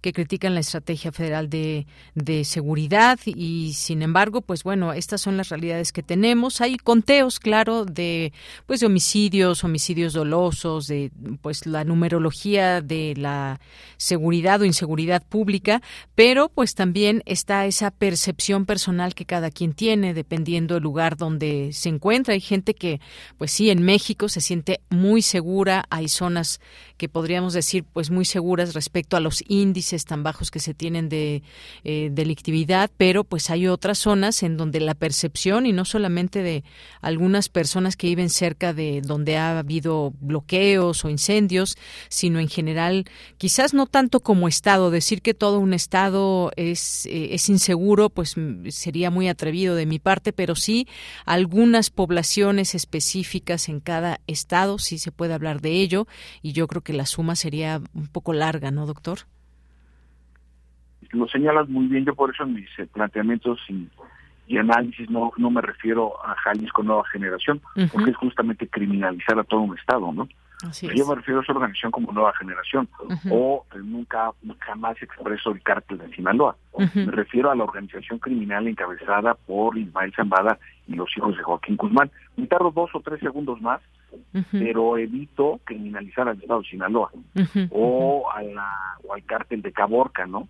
que critican la estrategia federal de, de seguridad y sin embargo, pues bueno, estas son las realidades que tenemos. Hay conteos, claro, de pues de homicidios, homicidios dolosos, de pues la numerología de la seguridad o inseguridad pública, pero pues también está esa percepción personal que cada quien tiene dependiendo del lugar donde se encuentra. Hay gente que, pues sí, en México se siente muy segura, hay zonas que podríamos decir pues muy seguras respecto a los índices tan bajos que se tienen de eh, delictividad, pero pues hay otras zonas en donde la percepción y no solamente de algunas personas que viven cerca de donde ha habido bloqueos o incendios, sino en general, quizás no tanto como Estado, decir que todo un Estado es, eh, es inseguro, pues sería muy atrevido de mi parte, pero sí algunas poblaciones específicas en cada Estado, sí se puede hablar de ello, y yo creo que que la suma sería un poco larga, ¿no, doctor? Lo señalas muy bien, yo por eso en mis eh, planteamientos y, análisis no, no me refiero a Jalisco Nueva Generación, porque es justamente criminalizar a todo un Estado, ¿no? yo me refiero a esa organización como nueva generación o eh, nunca jamás expreso el cártel de Sinaloa. Me refiero a la organización criminal encabezada por Ismael Zambada y los hijos de Joaquín Guzmán. Me tardo dos o tres segundos más, pero evito criminalizar al Estado de Sinaloa o, a la, o al cártel de Caborca, ¿no?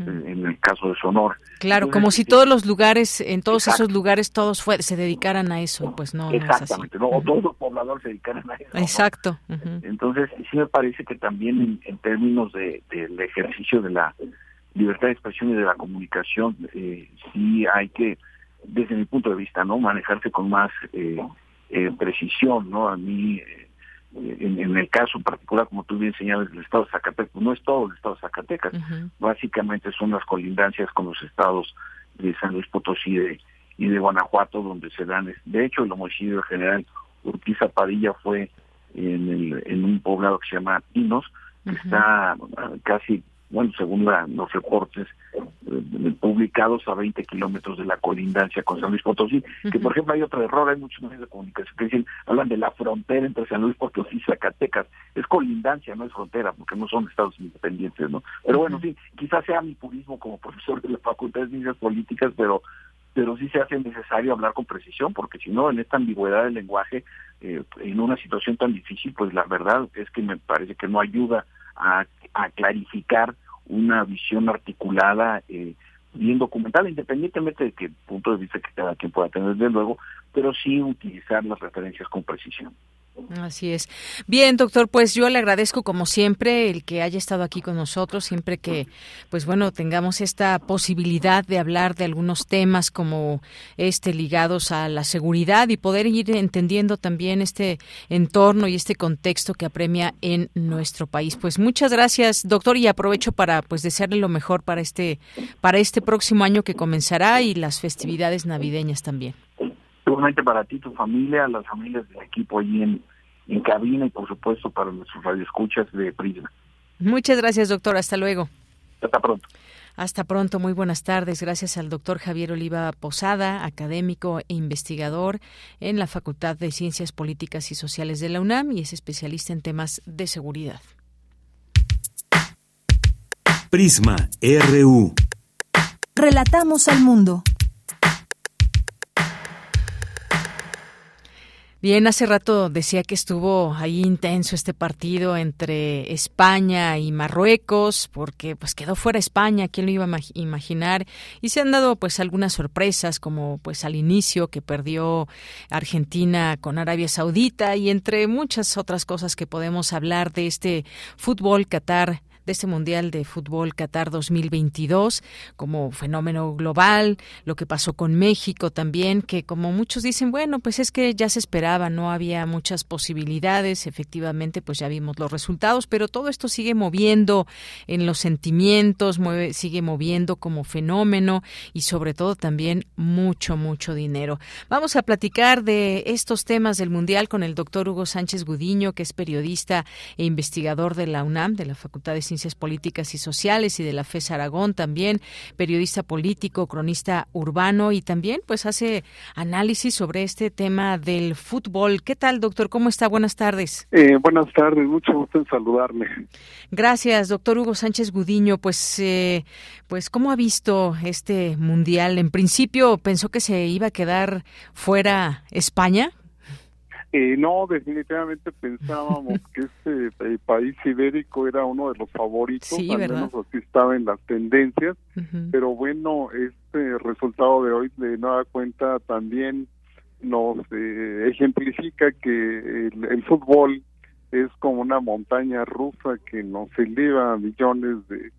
en el caso de Sonora. Claro, como si todos los lugares, en todos esos lugares, todos se dedicaran a eso, pues no. Exactamente, o todos los pobladores se dedicaran a eso. Exacto. Entonces, sí me parece que también en, términos de, del ejercicio de la libertad de expresión y de la comunicación, eh, sí hay que, desde mi punto de vista, no manejarse con más eh, eh, precisión, ¿no? A mí en, el caso particular, como tú bien señalas, del estado de Zacatecas, no es todo el estado de Zacatecas, básicamente son las colindancias con los estados de San Luis Potosí y de Guanajuato, donde se dan, de hecho, el homicidio general Urquiza Padilla fue en, el, en un poblado que se llama Pinos, que está casi bueno, según los reportes eh, publicados a 20 kilómetros de la colindancia con San Luis Potosí, que por ejemplo hay otro error, hay muchos medios de comunicación que dicen, hablan de la frontera entre San Luis Potosí y Zacatecas, es colindancia, no es frontera, porque no son estados independientes, ¿no? Pero bueno, sí, quizás sea mi purismo como profesor de la Facultad de Ciencias Políticas, pero pero sí se hace necesario hablar con precisión, porque si no, en esta ambigüedad del lenguaje, eh, en una situación tan difícil, pues la verdad es que me parece que no ayuda a, clarificar una visión articulada, eh, bien documentada, independientemente de qué punto de vista que cada quien pueda tener, desde luego, pero sí utilizar las referencias con precisión. Así es. Bien, doctor, pues yo le agradezco como siempre el que haya estado aquí con nosotros, siempre que, pues bueno, tengamos esta posibilidad de hablar de algunos temas como este ligados a la seguridad y poder ir entendiendo también este entorno y este contexto que apremia en nuestro país. Pues muchas gracias, doctor, y aprovecho para pues desearle lo mejor para este para este próximo año que comenzará y las festividades navideñas también seguramente para ti, tu familia, las familias del equipo allí en, en cabina y por supuesto para nuestros radioescuchas de Prisma. Muchas gracias, doctor. Hasta luego. Hasta pronto. Hasta pronto, muy buenas tardes. Gracias al doctor Javier Oliva Posada, académico e investigador en la Facultad de Ciencias Políticas y Sociales de la UNAM y es especialista en temas de seguridad. Prisma RU. Relatamos al mundo. Bien, hace rato decía que estuvo ahí intenso este partido entre España y Marruecos, porque pues quedó fuera España, quién lo iba a imaginar, y se han dado pues algunas sorpresas, como pues al inicio que perdió Argentina con Arabia Saudita y entre muchas otras cosas que podemos hablar de este fútbol Qatar de este Mundial de Fútbol Qatar 2022 como fenómeno global, lo que pasó con México también, que como muchos dicen, bueno, pues es que ya se esperaba, no había muchas posibilidades, efectivamente, pues ya vimos los resultados, pero todo esto sigue moviendo en los sentimientos, sigue moviendo como fenómeno y sobre todo también mucho, mucho dinero. Vamos a platicar de estos temas del Mundial con el doctor Hugo Sánchez Gudiño, que es periodista e investigador de la UNAM, de la Facultad de Ciencias Políticas y Sociales y de la FES Aragón también, periodista político, cronista urbano y también pues hace análisis sobre este tema del fútbol. ¿Qué tal, doctor? ¿Cómo está? Buenas tardes. Eh, buenas tardes, mucho gusto en saludarme. Gracias, doctor Hugo Sánchez Gudiño. Pues, eh, pues, ¿cómo ha visto este mundial? En principio pensó que se iba a quedar fuera España. Eh, no, definitivamente pensábamos que este eh, país ibérico era uno de los favoritos, al menos así estaba en las tendencias, pero bueno, este resultado de hoy de nueva cuenta también nos eh, ejemplifica que el, fútbol es como una montaña rusa que nos eleva a millones de,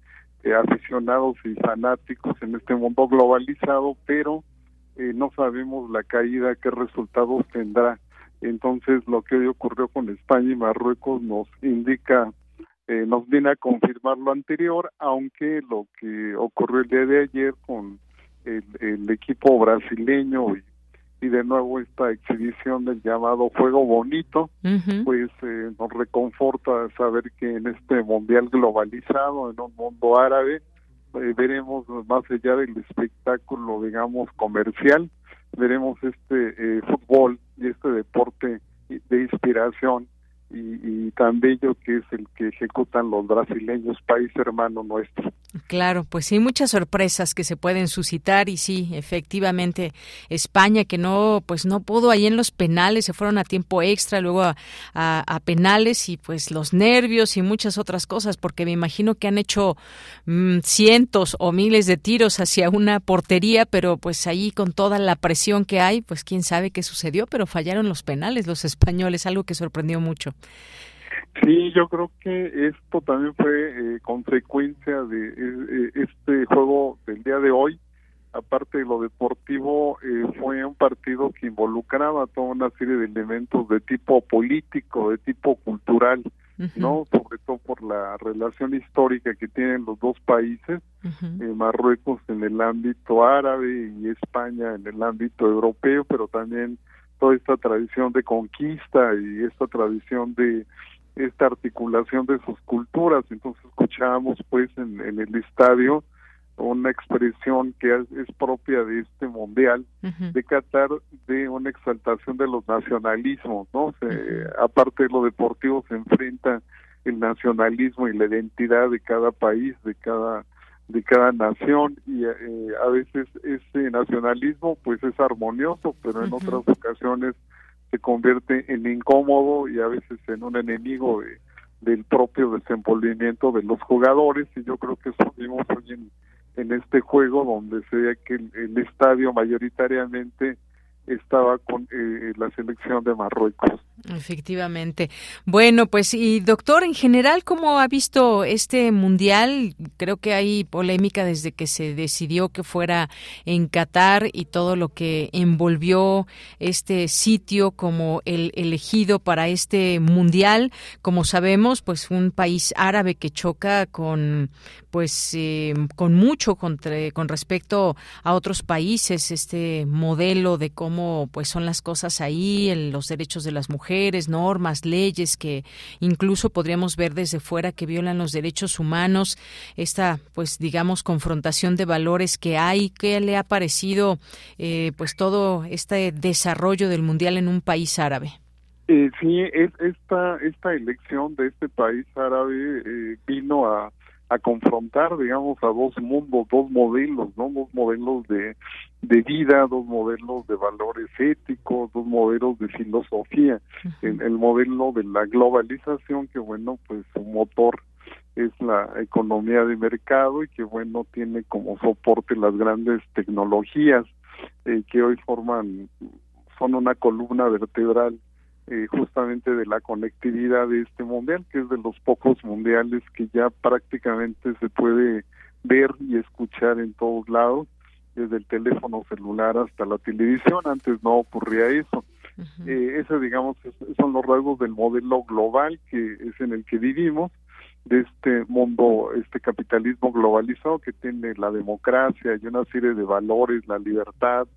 aficionados y fanáticos en este mundo globalizado, pero no sabemos la caída, qué resultados tendrá entonces, lo que hoy ocurrió con España y Marruecos nos indica, eh, nos viene a confirmar lo anterior, aunque lo que ocurrió el día de ayer con el, equipo brasileño y, de nuevo esta exhibición del llamado Juego Bonito, pues eh, nos reconforta saber que en este mundial globalizado, en un mundo árabe, eh, veremos más allá del espectáculo, digamos, comercial, veremos este eh, fútbol y este deporte de inspiración y, tan bello que es el que ejecutan los brasileños, país hermano nuestro. Claro, pues sí, muchas sorpresas que se pueden suscitar y sí, efectivamente, España que no, pues no pudo ahí en los penales, se fueron a tiempo extra, luego a, penales y pues los nervios y muchas otras cosas, porque me imagino que han hecho mm, cientos o miles de tiros hacia una portería, pero pues ahí con toda la presión que hay, pues quién sabe qué sucedió, pero fallaron los penales los españoles, algo que sorprendió mucho. Sí, yo creo que esto también fue eh, consecuencia de eh, eh, este juego del día de hoy. Aparte de lo deportivo, fue un partido que involucraba toda una serie de elementos de tipo político, de tipo cultural, ¿no? Sobre todo por la relación histórica que tienen los dos países, Marruecos en el ámbito árabe y España en el ámbito europeo, pero también toda esta tradición de conquista y esta tradición de esta articulación de sus culturas. Entonces escuchábamos pues en, el estadio una expresión que es, propia de este mundial de Qatar de una exaltación de los nacionalismos, ¿no? Aparte de lo deportivo se enfrenta el nacionalismo y la identidad de cada país, de cada de cada nación y eh, a veces ese nacionalismo pues es armonioso, pero en otras ocasiones se convierte en incómodo y a veces en un enemigo del propio desenvolvimiento de los jugadores. Y yo creo que eso vimos hoy en, en este juego donde se ve que el estadio mayoritariamente estaba con eh, la selección de Marruecos. Efectivamente. Bueno, pues y doctor, en general, ¿cómo ha visto este mundial? Creo que hay polémica desde que se decidió que fuera en Qatar y todo lo que envolvió este sitio como el elegido para este mundial. Como sabemos, pues un país árabe que choca con, pues, eh, con mucho contra, con respecto a otros países. Este modelo de cómo, pues, son las cosas ahí, los derechos de las mujeres normas, leyes que incluso podríamos ver desde fuera que violan los derechos humanos, esta, pues digamos, confrontación de valores que hay, ¿qué le ha parecido, eh, pues todo este desarrollo del mundial en un país árabe? Eh, sí, es, esta, esta elección de este país árabe eh, vino a a confrontar, digamos, a dos mundos, dos modelos, ¿no? Dos modelos de, de vida, dos modelos de valores éticos, dos modelos de filosofía. el, el, modelo de la globalización, que bueno, pues su motor es la economía de mercado y que bueno, tiene como soporte las grandes tecnologías eh, que hoy forman, son una columna vertebral eh, justamente de la conectividad de este mundial, que es de los pocos mundiales que ya prácticamente se puede ver y escuchar en todos lados, desde el teléfono celular hasta la televisión. Antes no ocurría eso. eh, ese, digamos, son los rasgos del modelo global que es en el que vivimos de este mundo, este capitalismo globalizado que tiene la democracia y una serie de valores, la libertad,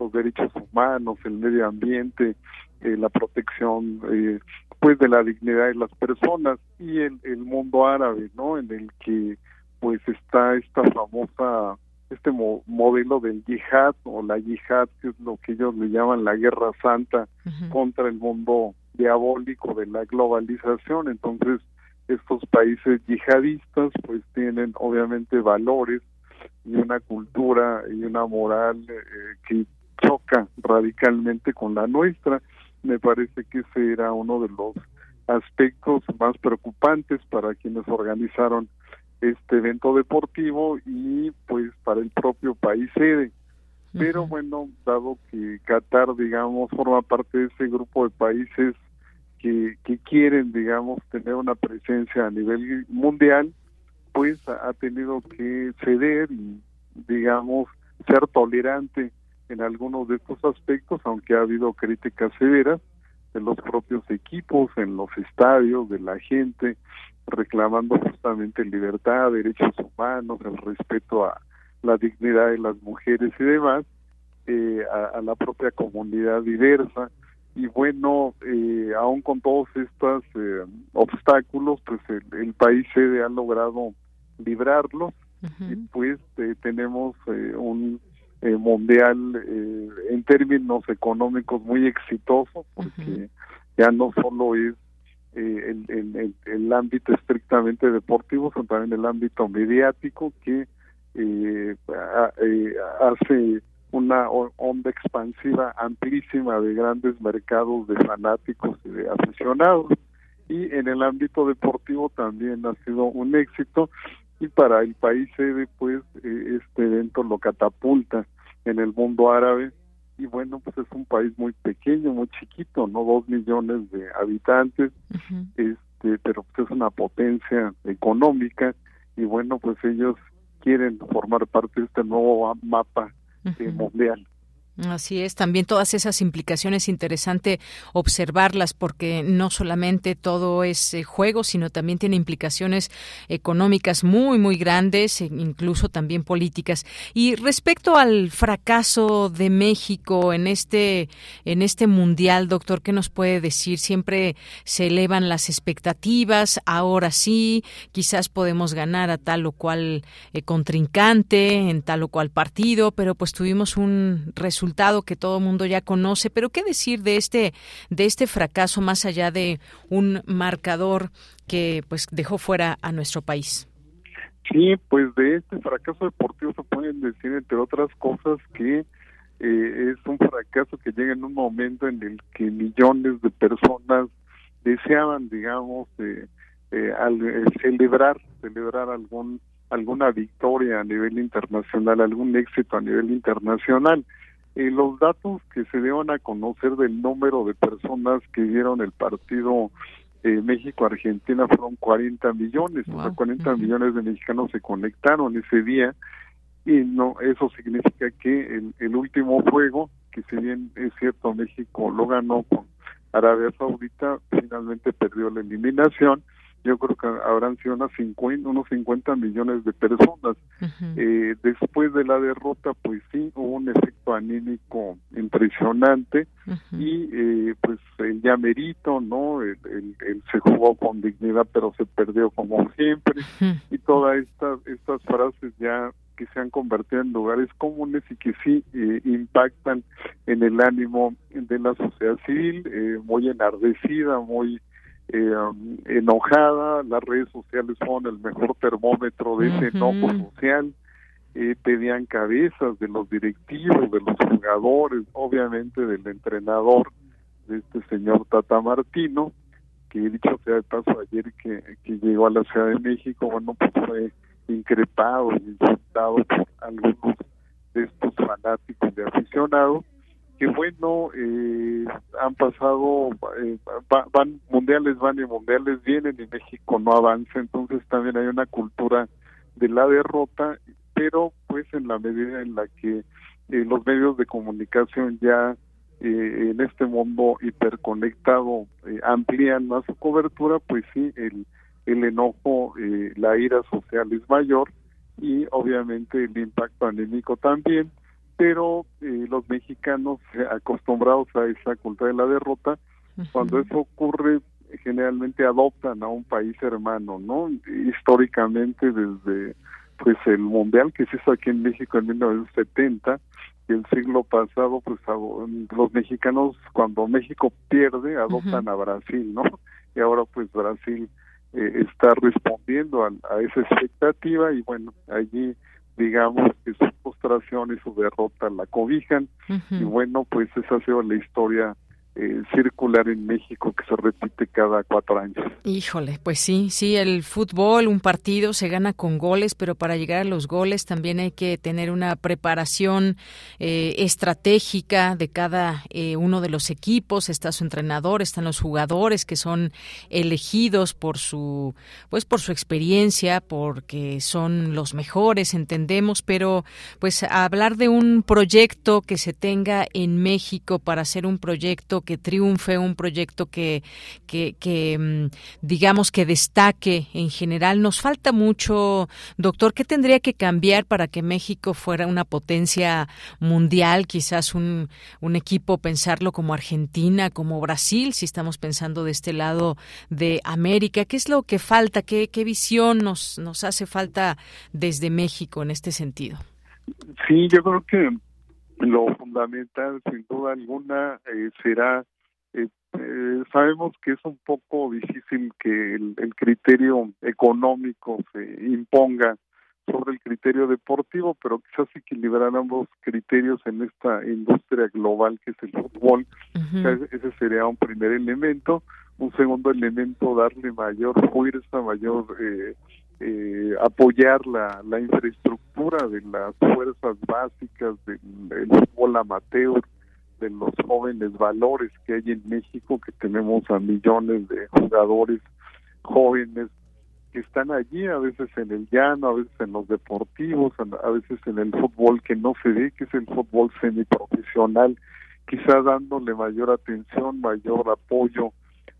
los derechos humanos, el medio ambiente, eh, la protección eh, pues de la dignidad de las personas y el, el mundo árabe, ¿no? En el que pues está esta famosa este modelo del yihad o la yihad que es lo que ellos le llaman la guerra santa contra el mundo diabólico de la globalización entonces estos países yihadistas pues tienen obviamente valores y una cultura y una moral eh, que choca radicalmente con la nuestra. Me parece que ese era uno de los aspectos más preocupantes para quienes organizaron este evento deportivo y pues para el propio país sede. Pero bueno, dado que Qatar, digamos, forma parte de ese grupo de países que, que quieren, digamos, tener una presencia a nivel mundial, pues ha tenido que ceder y, digamos, ser tolerante en algunos de estos aspectos, aunque ha habido críticas severas de los propios equipos, en los estadios, de la gente, reclamando justamente libertad, derechos humanos, el respeto a la dignidad de las mujeres y demás, eh, a, la propia comunidad diversa. Y bueno, eh, aún con todos estos eh, obstáculos, pues el, país sede ha logrado librarlos y pues tenemos un eh, mundial eh, en términos económicos muy exitoso porque ya no solo es eh, el, el, ámbito estrictamente deportivo sino también el ámbito mediático que hace una onda expansiva amplísima de grandes mercados de fanáticos y de aficionados. Y en el ámbito deportivo también ha sido un éxito y para el país sede pues eh, este evento lo catapulta en el mundo árabe. Y bueno pues es un país muy pequeño muy chiquito no dos millones de habitantes este pero pues es una potencia económica. Y bueno pues ellos quieren formar parte de este nuevo mapa mundial Así es, también todas esas implicaciones interesante observarlas porque no solamente todo es eh, juego, sino también tiene implicaciones económicas muy muy grandes, e incluso también políticas. Y respecto al fracaso de México en este en este mundial, doctor, ¿qué nos puede decir? Siempre se elevan las expectativas, ahora sí, quizás podemos ganar a tal o cual eh, contrincante en tal o cual partido, pero pues tuvimos un resultado que todo mundo ya conoce, pero qué decir de este de este fracaso más allá de un marcador que pues dejó fuera a nuestro país. Sí, pues de este fracaso deportivo se pueden decir entre otras cosas que eh, es un fracaso que llega en un momento en el que millones de personas deseaban, digamos, eh, eh, celebrar celebrar algún alguna victoria a nivel internacional, algún éxito a nivel internacional. Eh, los datos que se dieron a conocer del número de personas que vieron el partido eh, México-Argentina fueron 40 millones, o sea, 40 millones de mexicanos se conectaron ese día y no eso significa que el, el último juego, que si bien es cierto México lo ganó con Arabia Saudita, finalmente perdió la eliminación, yo creo que habrán sido unas 50, unos 50 millones de personas. eh, después de la derrota, pues sí, hubo un efecto anímico impresionante y eh, pues el llamerito, ¿no? El, el, se jugó con dignidad, pero se perdió como siempre y todas estas, estas frases ya que se han convertido en lugares comunes y que sí eh, impactan en el ánimo de la sociedad civil, eh, muy enardecida, muy eh, enojada, las redes sociales son el mejor termómetro de ese enojo social, eh, pedían cabezas de los directivos, de los jugadores, obviamente del entrenador, de este señor Tata Martino, que dicho sea de paso ayer que, que llegó a la Ciudad de México, bueno, pues fue increpado y insultado por algunos de estos fanáticos de aficionados que bueno, eh, han pasado, eh, van mundiales, van y mundiales vienen y México no avanza, entonces también hay una cultura de la derrota, pero pues en la medida en la que eh, los medios de comunicación ya en este mundo hiperconectado amplían más su cobertura, pues sí, el, el enojo, la ira social es mayor y obviamente el impacto anímico también pero eh, los mexicanos eh, acostumbrados a esa cultura de la derrota, cuando eso ocurre, generalmente adoptan a un país hermano, ¿no? Históricamente desde pues el mundial que se hizo aquí en México en 1970 y el siglo pasado pues los mexicanos cuando México pierde adoptan a Brasil, ¿no? Y ahora pues Brasil eh, está respondiendo a, a esa expectativa y bueno, allí digamos que su frustración y su derrota la cobijan. Y bueno pues esa ha sido la historia eh, circular en México que se repite cada cuatro años. Híjole, pues sí, sí, el fútbol, un partido se gana con goles, pero para llegar a los goles también hay que tener una preparación eh, estratégica de cada eh, uno de los equipos. Está su entrenador, están los jugadores que son elegidos por su, pues por su experiencia, porque son los mejores, entendemos, pero pues hablar de un proyecto que se tenga en México para hacer un proyecto que triunfe, un proyecto que, que, mm, digamos que destaque en general. Nos falta mucho, doctor, ¿qué tendría que cambiar para que México fuera una potencia mundial? Quizás un, un equipo pensarlo como Argentina, como Brasil, si estamos pensando de este lado de América. ¿Qué es lo que falta? ¿Qué, qué visión nos, nos hace falta desde México en este sentido? Sí, yo creo que lo fundamental, sin duda alguna, eh, será, eh, eh, sabemos que es un poco difícil que el, criterio económico se imponga sobre el criterio deportivo, pero quizás equilibrar ambos criterios en esta industria global que es el fútbol. ese sería un primer elemento. Un segundo elemento, darle mayor fuerza, mayor eh, eh, apoyar la, la infraestructura de las fuerzas básicas del, fútbol amateur, de los jóvenes valores que hay en México, que tenemos a millones de jugadores jóvenes que están allí, a veces en el llano, a veces en los deportivos, a veces en el fútbol que no se ve, que es el fútbol semiprofesional, quizá dándole mayor atención, mayor apoyo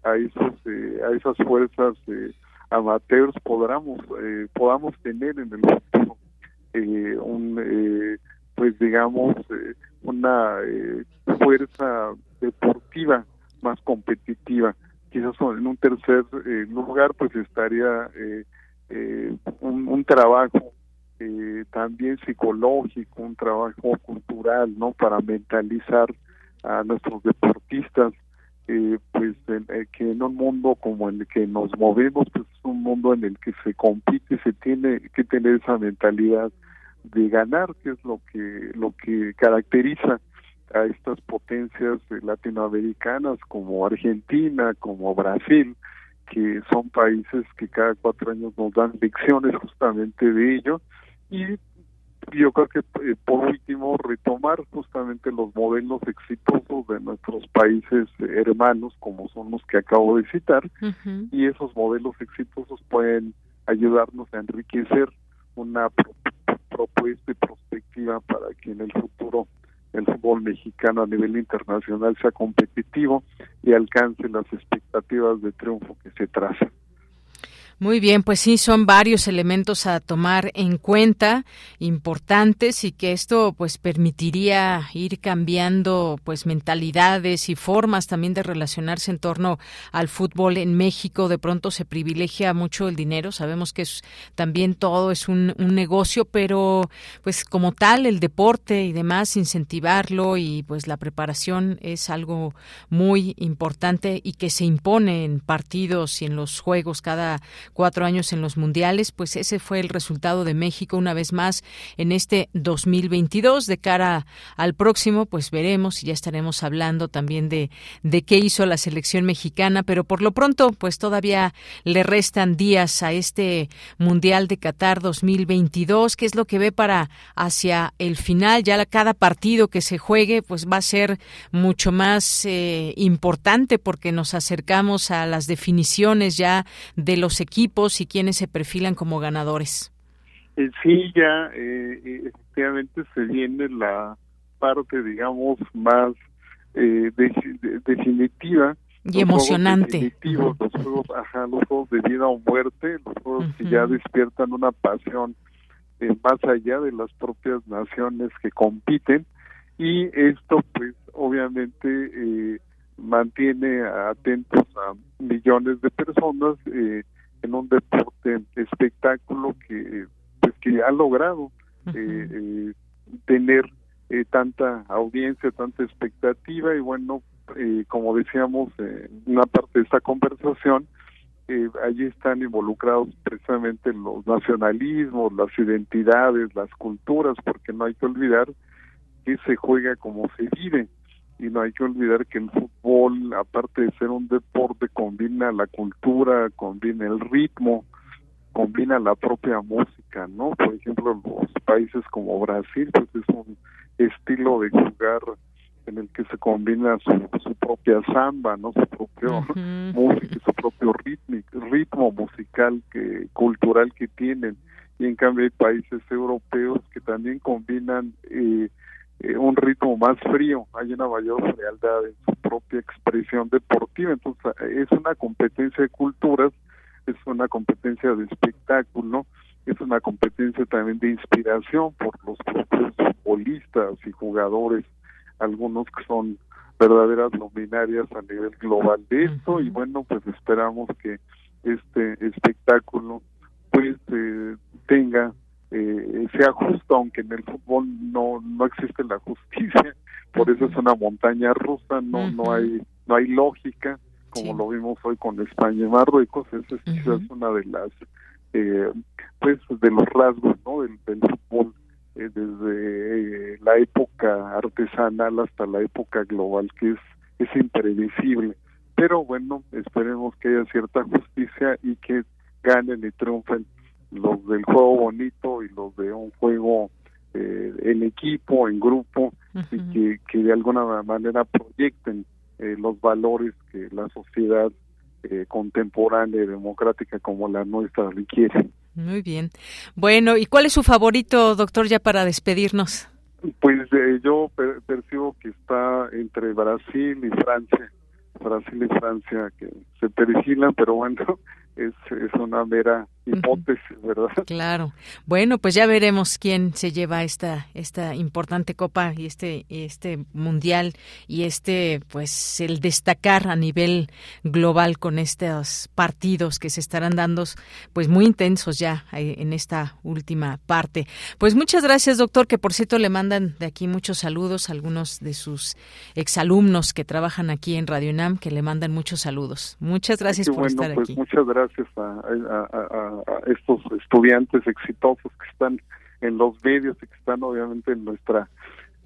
a esos eh, a esas fuerzas eh, amateurs podamos eh, podamos tener en el futuro eh, un eh, pues digamos una fuerza deportiva más competitiva. Quizás en un tercer lugar pues estaría un, un, trabajo también psicológico un trabajo cultural no para mentalizar a nuestros deportistas eh, pues que en un mundo como el que nos movemos, pues es un mundo en el que se compite, se tiene que tener esa mentalidad de ganar, que es lo que lo que caracteriza a estas potencias latinoamericanas como Argentina, como Brasil, que son países que cada cuatro años nos dan lecciones justamente de ello y yo creo que eh, por último retomar justamente los modelos exitosos de nuestros países hermanos como son los que acabo de citar y esos modelos exitosos pueden ayudarnos a enriquecer una propuesta y perspectiva para que en el futuro el fútbol mexicano a nivel internacional sea competitivo y alcance las expectativas de triunfo que se trazan. Muy bien, pues sí, son varios elementos a tomar en cuenta, importantes, y que esto pues permitiría ir cambiando pues mentalidades y formas también de relacionarse en torno al fútbol en México. De pronto se privilegia mucho el dinero, sabemos que es, también todo es un, un negocio, pero pues como tal el deporte y demás, incentivarlo y pues la preparación es algo muy importante y que se impone en partidos y en los juegos cada cuatro años en los mundiales, pues ese fue el resultado de México una vez más en este 2022. De cara al próximo, pues veremos y ya estaremos hablando también de, de qué hizo la selección mexicana, pero por lo pronto, pues todavía le restan días a este Mundial de Qatar 2022. ¿Qué es lo que ve para hacia el final? Ya cada partido que se juegue, pues va a ser mucho más eh, importante porque nos acercamos a las definiciones ya de los equipos y quienes se perfilan como ganadores. Eh, sí, ya eh, efectivamente se viene la parte, digamos, más definitiva y emocionante. Los juegos, ajá, los juegos de vida o muerte, los juegos que ya despiertan una pasión más allá de las propias naciones que compiten y esto pues obviamente eh, mantiene atentos a millones de personas eh, en un deporte espectáculo que pues que ha logrado eh, tener tanta audiencia tanta expectativa. Y bueno como decíamos en una parte de esta conversación allí están involucrados precisamente los nacionalismos, las identidades, las culturas, porque no hay que olvidar que se juega como se vive y no hay que olvidar que el fútbol, aparte de ser un deporte, combina la cultura, combina el ritmo, combina la propia música, ¿no? Por ejemplo, los países como Brasil, pues es un estilo de jugar en el que se combina su, propia samba, no su propio música, su propio ritmo, ritmo musical que cultural que tienen. Y en cambio hay países europeos que también combinan eh, eh, un ritmo más frío, hay una mayor frialdad en su propia expresión deportiva, entonces es una competencia de culturas, es una competencia de espectáculo, es una competencia también de inspiración por los propios futbolistas y jugadores algunos que son verdaderas luminarias a nivel global de esto. Y bueno pues esperamos que este espectáculo pues eh, tenga eh, sea justo aunque en el fútbol no no existe la justicia por eso es una montaña rusa no no hay no hay lógica como lo vimos hoy con España y Marruecos esa es quizás una de las eh, pues de los rasgos no del, del fútbol eh, desde eh, la época artesanal hasta la época global, que es, es imprevisible. Pero bueno, esperemos que haya cierta justicia y que ganen y triunfen los del juego bonito y los de un juego eh, en equipo, en grupo, y que, que de alguna manera proyecten los valores que la sociedad contemporánea y democrática como la nuestra requiere. Muy bien. Bueno, ¿y cuál es su favorito, doctor, ya para despedirnos? Pues eh, yo percibo que está entre Brasil y Francia. Brasil y Francia que se perfilan, pero bueno, es, es una mera hipótesis, ¿verdad? Claro. Bueno, pues ya veremos quién se lleva esta esta importante copa y este este mundial y este pues el destacar a nivel global con estos partidos que se estarán dando pues muy intensos ya eh, en esta última parte. Pues muchas gracias, doctor, que por cierto le mandan de aquí muchos saludos a algunos de sus exalumnos que trabajan aquí en Radio UNAM que le mandan muchos saludos. Muchas gracias por estar pues aquí. Muchas gracias a, a estos estudiantes exitosos que están en los medios y que están obviamente en nuestra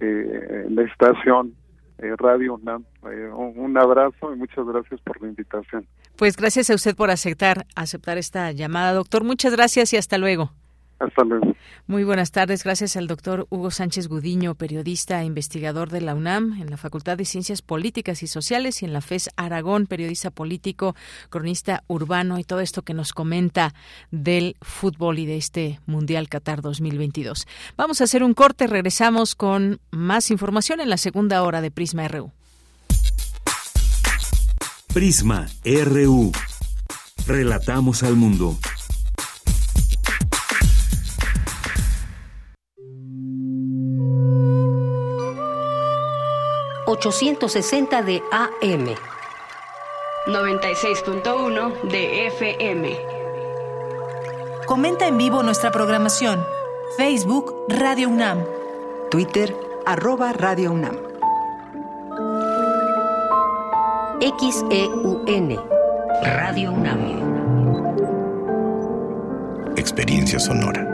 eh, la estación eh, Radio UNAM. Eh, un, abrazo y muchas gracias por la invitación. Pues gracias a usted por aceptar aceptar esta llamada, doctor. Muchas gracias y hasta luego. Hasta luego. Muy buenas tardes. Gracias al doctor Hugo Sánchez Gudiño, periodista e investigador de la UNAM en la Facultad de Ciencias Políticas y Sociales y en la FES Aragón, periodista político, cronista urbano y todo esto que nos comenta del fútbol y de este Mundial Qatar 2022. Vamos a hacer un corte. Regresamos con más información en la segunda hora de Prisma RU. Prisma RU. Relatamos al mundo. 860 de AM. 96.1 de FM. Comenta en vivo nuestra programación. Facebook Radio UNAM. Twitter arroba Radio UNAM. XEUN Radio UNAM. experiencia sonora.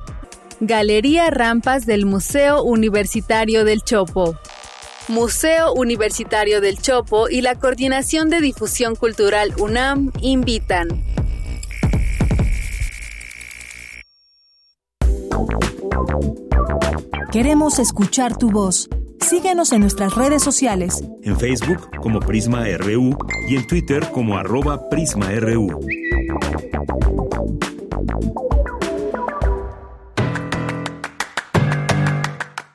Galería Rampas del Museo Universitario del Chopo. Museo Universitario del Chopo y la Coordinación de Difusión Cultural UNAM invitan. Queremos escuchar tu voz. Síguenos en nuestras redes sociales. En Facebook como Prisma RU y en Twitter como arroba PrismaRU.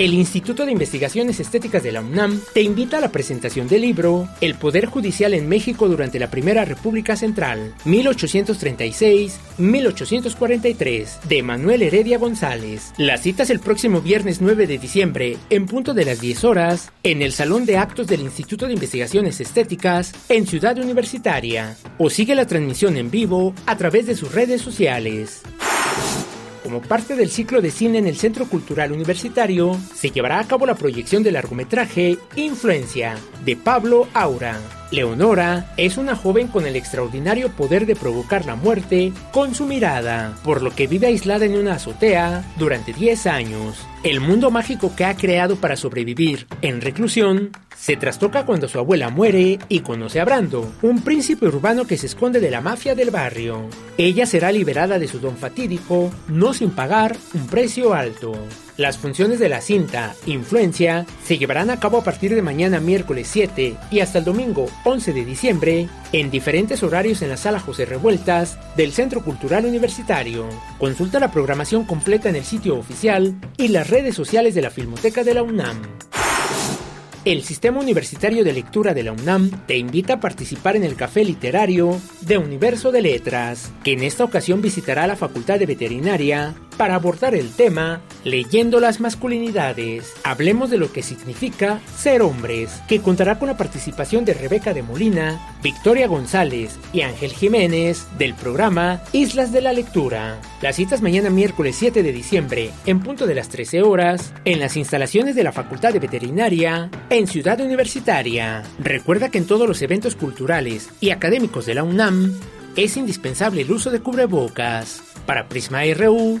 El Instituto de Investigaciones Estéticas de la UNAM te invita a la presentación del libro El Poder Judicial en México durante la Primera República Central, 1836-1843, de Manuel Heredia González. Las citas el próximo viernes 9 de diciembre, en punto de las 10 horas, en el Salón de Actos del Instituto de Investigaciones Estéticas, en Ciudad Universitaria. O sigue la transmisión en vivo a través de sus redes sociales. Como parte del ciclo de cine en el Centro Cultural Universitario, se llevará a cabo la proyección del largometraje Influencia, de Pablo Aura. Leonora es una joven con el extraordinario poder de provocar la muerte con su mirada, por lo que vive aislada en una azotea durante 10 años. El mundo mágico que ha creado para sobrevivir en reclusión se trastoca cuando su abuela muere y conoce a Brando, un príncipe urbano que se esconde de la mafia del barrio. Ella será liberada de su don fatídico, no sin pagar un precio alto. Las funciones de la cinta Influencia se llevarán a cabo a partir de mañana miércoles 7 y hasta el domingo 11 de diciembre en diferentes horarios en la sala José Revueltas del Centro Cultural Universitario. Consulta la programación completa en el sitio oficial y las redes sociales de la Filmoteca de la UNAM. El Sistema Universitario de Lectura de la UNAM te invita a participar en el Café Literario de Universo de Letras, que en esta ocasión visitará la Facultad de Veterinaria para abordar el tema Leyendo las masculinidades. Hablemos de lo que significa ser hombres, que contará con la participación de Rebeca de Molina, Victoria González y Ángel Jiménez del programa Islas de la Lectura. Las citas mañana miércoles 7 de diciembre en punto de las 13 horas en las instalaciones de la Facultad de Veterinaria en Ciudad Universitaria. Recuerda que en todos los eventos culturales y académicos de la UNAM es indispensable el uso de cubrebocas. Para Prisma RU,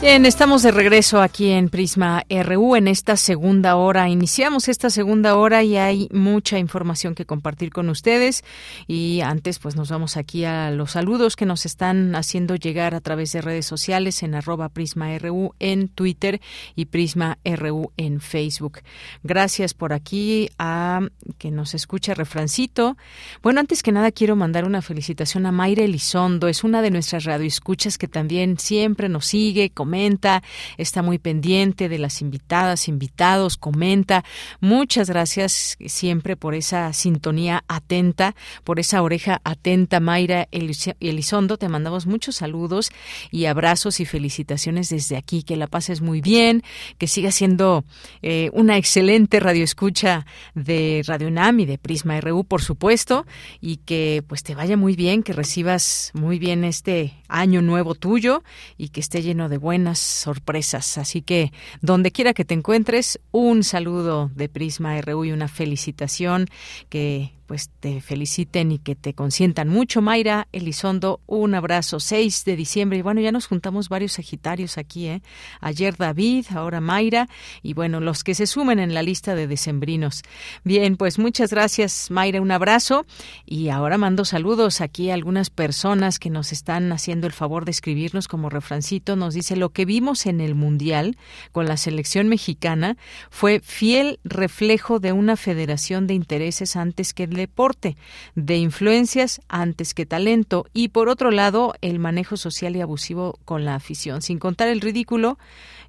Bien, estamos de regreso aquí en Prisma RU en esta segunda hora. Iniciamos esta segunda hora y hay mucha información que compartir con ustedes. Y antes, pues nos vamos aquí a los saludos que nos están haciendo llegar a través de redes sociales en arroba Prisma RU en Twitter y Prisma RU en Facebook. Gracias por aquí a que nos escucha Refrancito. Bueno, antes que nada quiero mandar una felicitación a Mayra Elizondo. Es una de nuestras radioescuchas que también siempre nos sigue, comenta, está muy pendiente de las invitadas, invitados, comenta. Muchas gracias siempre por esa sintonía atenta, por esa oreja atenta, Mayra Elizondo. Te mandamos muchos saludos y abrazos y felicitaciones desde aquí. Que la pases muy bien, que siga siendo eh, una excelente radioescucha de Radio NAM y de Prisma RU, por supuesto, y que pues te vaya muy bien, que recibas muy bien este año nuevo tuyo y que esté lleno de buenas sorpresas. Así que donde quiera que te encuentres, un saludo de Prisma RU y una felicitación que pues te feliciten y que te consientan mucho. Mayra Elizondo, un abrazo. 6 de diciembre. Y bueno, ya nos juntamos varios sagitarios aquí, ¿eh? Ayer David, ahora Mayra. Y bueno, los que se sumen en la lista de decembrinos. Bien, pues muchas gracias, Mayra. Un abrazo. Y ahora mando saludos aquí a algunas personas que nos están haciendo el favor de escribirnos como refrancito. Nos dice lo que vimos en el Mundial con la selección mexicana fue fiel reflejo de una federación de intereses antes que deporte, de influencias antes que talento y por otro lado el manejo social y abusivo con la afición, sin contar el ridículo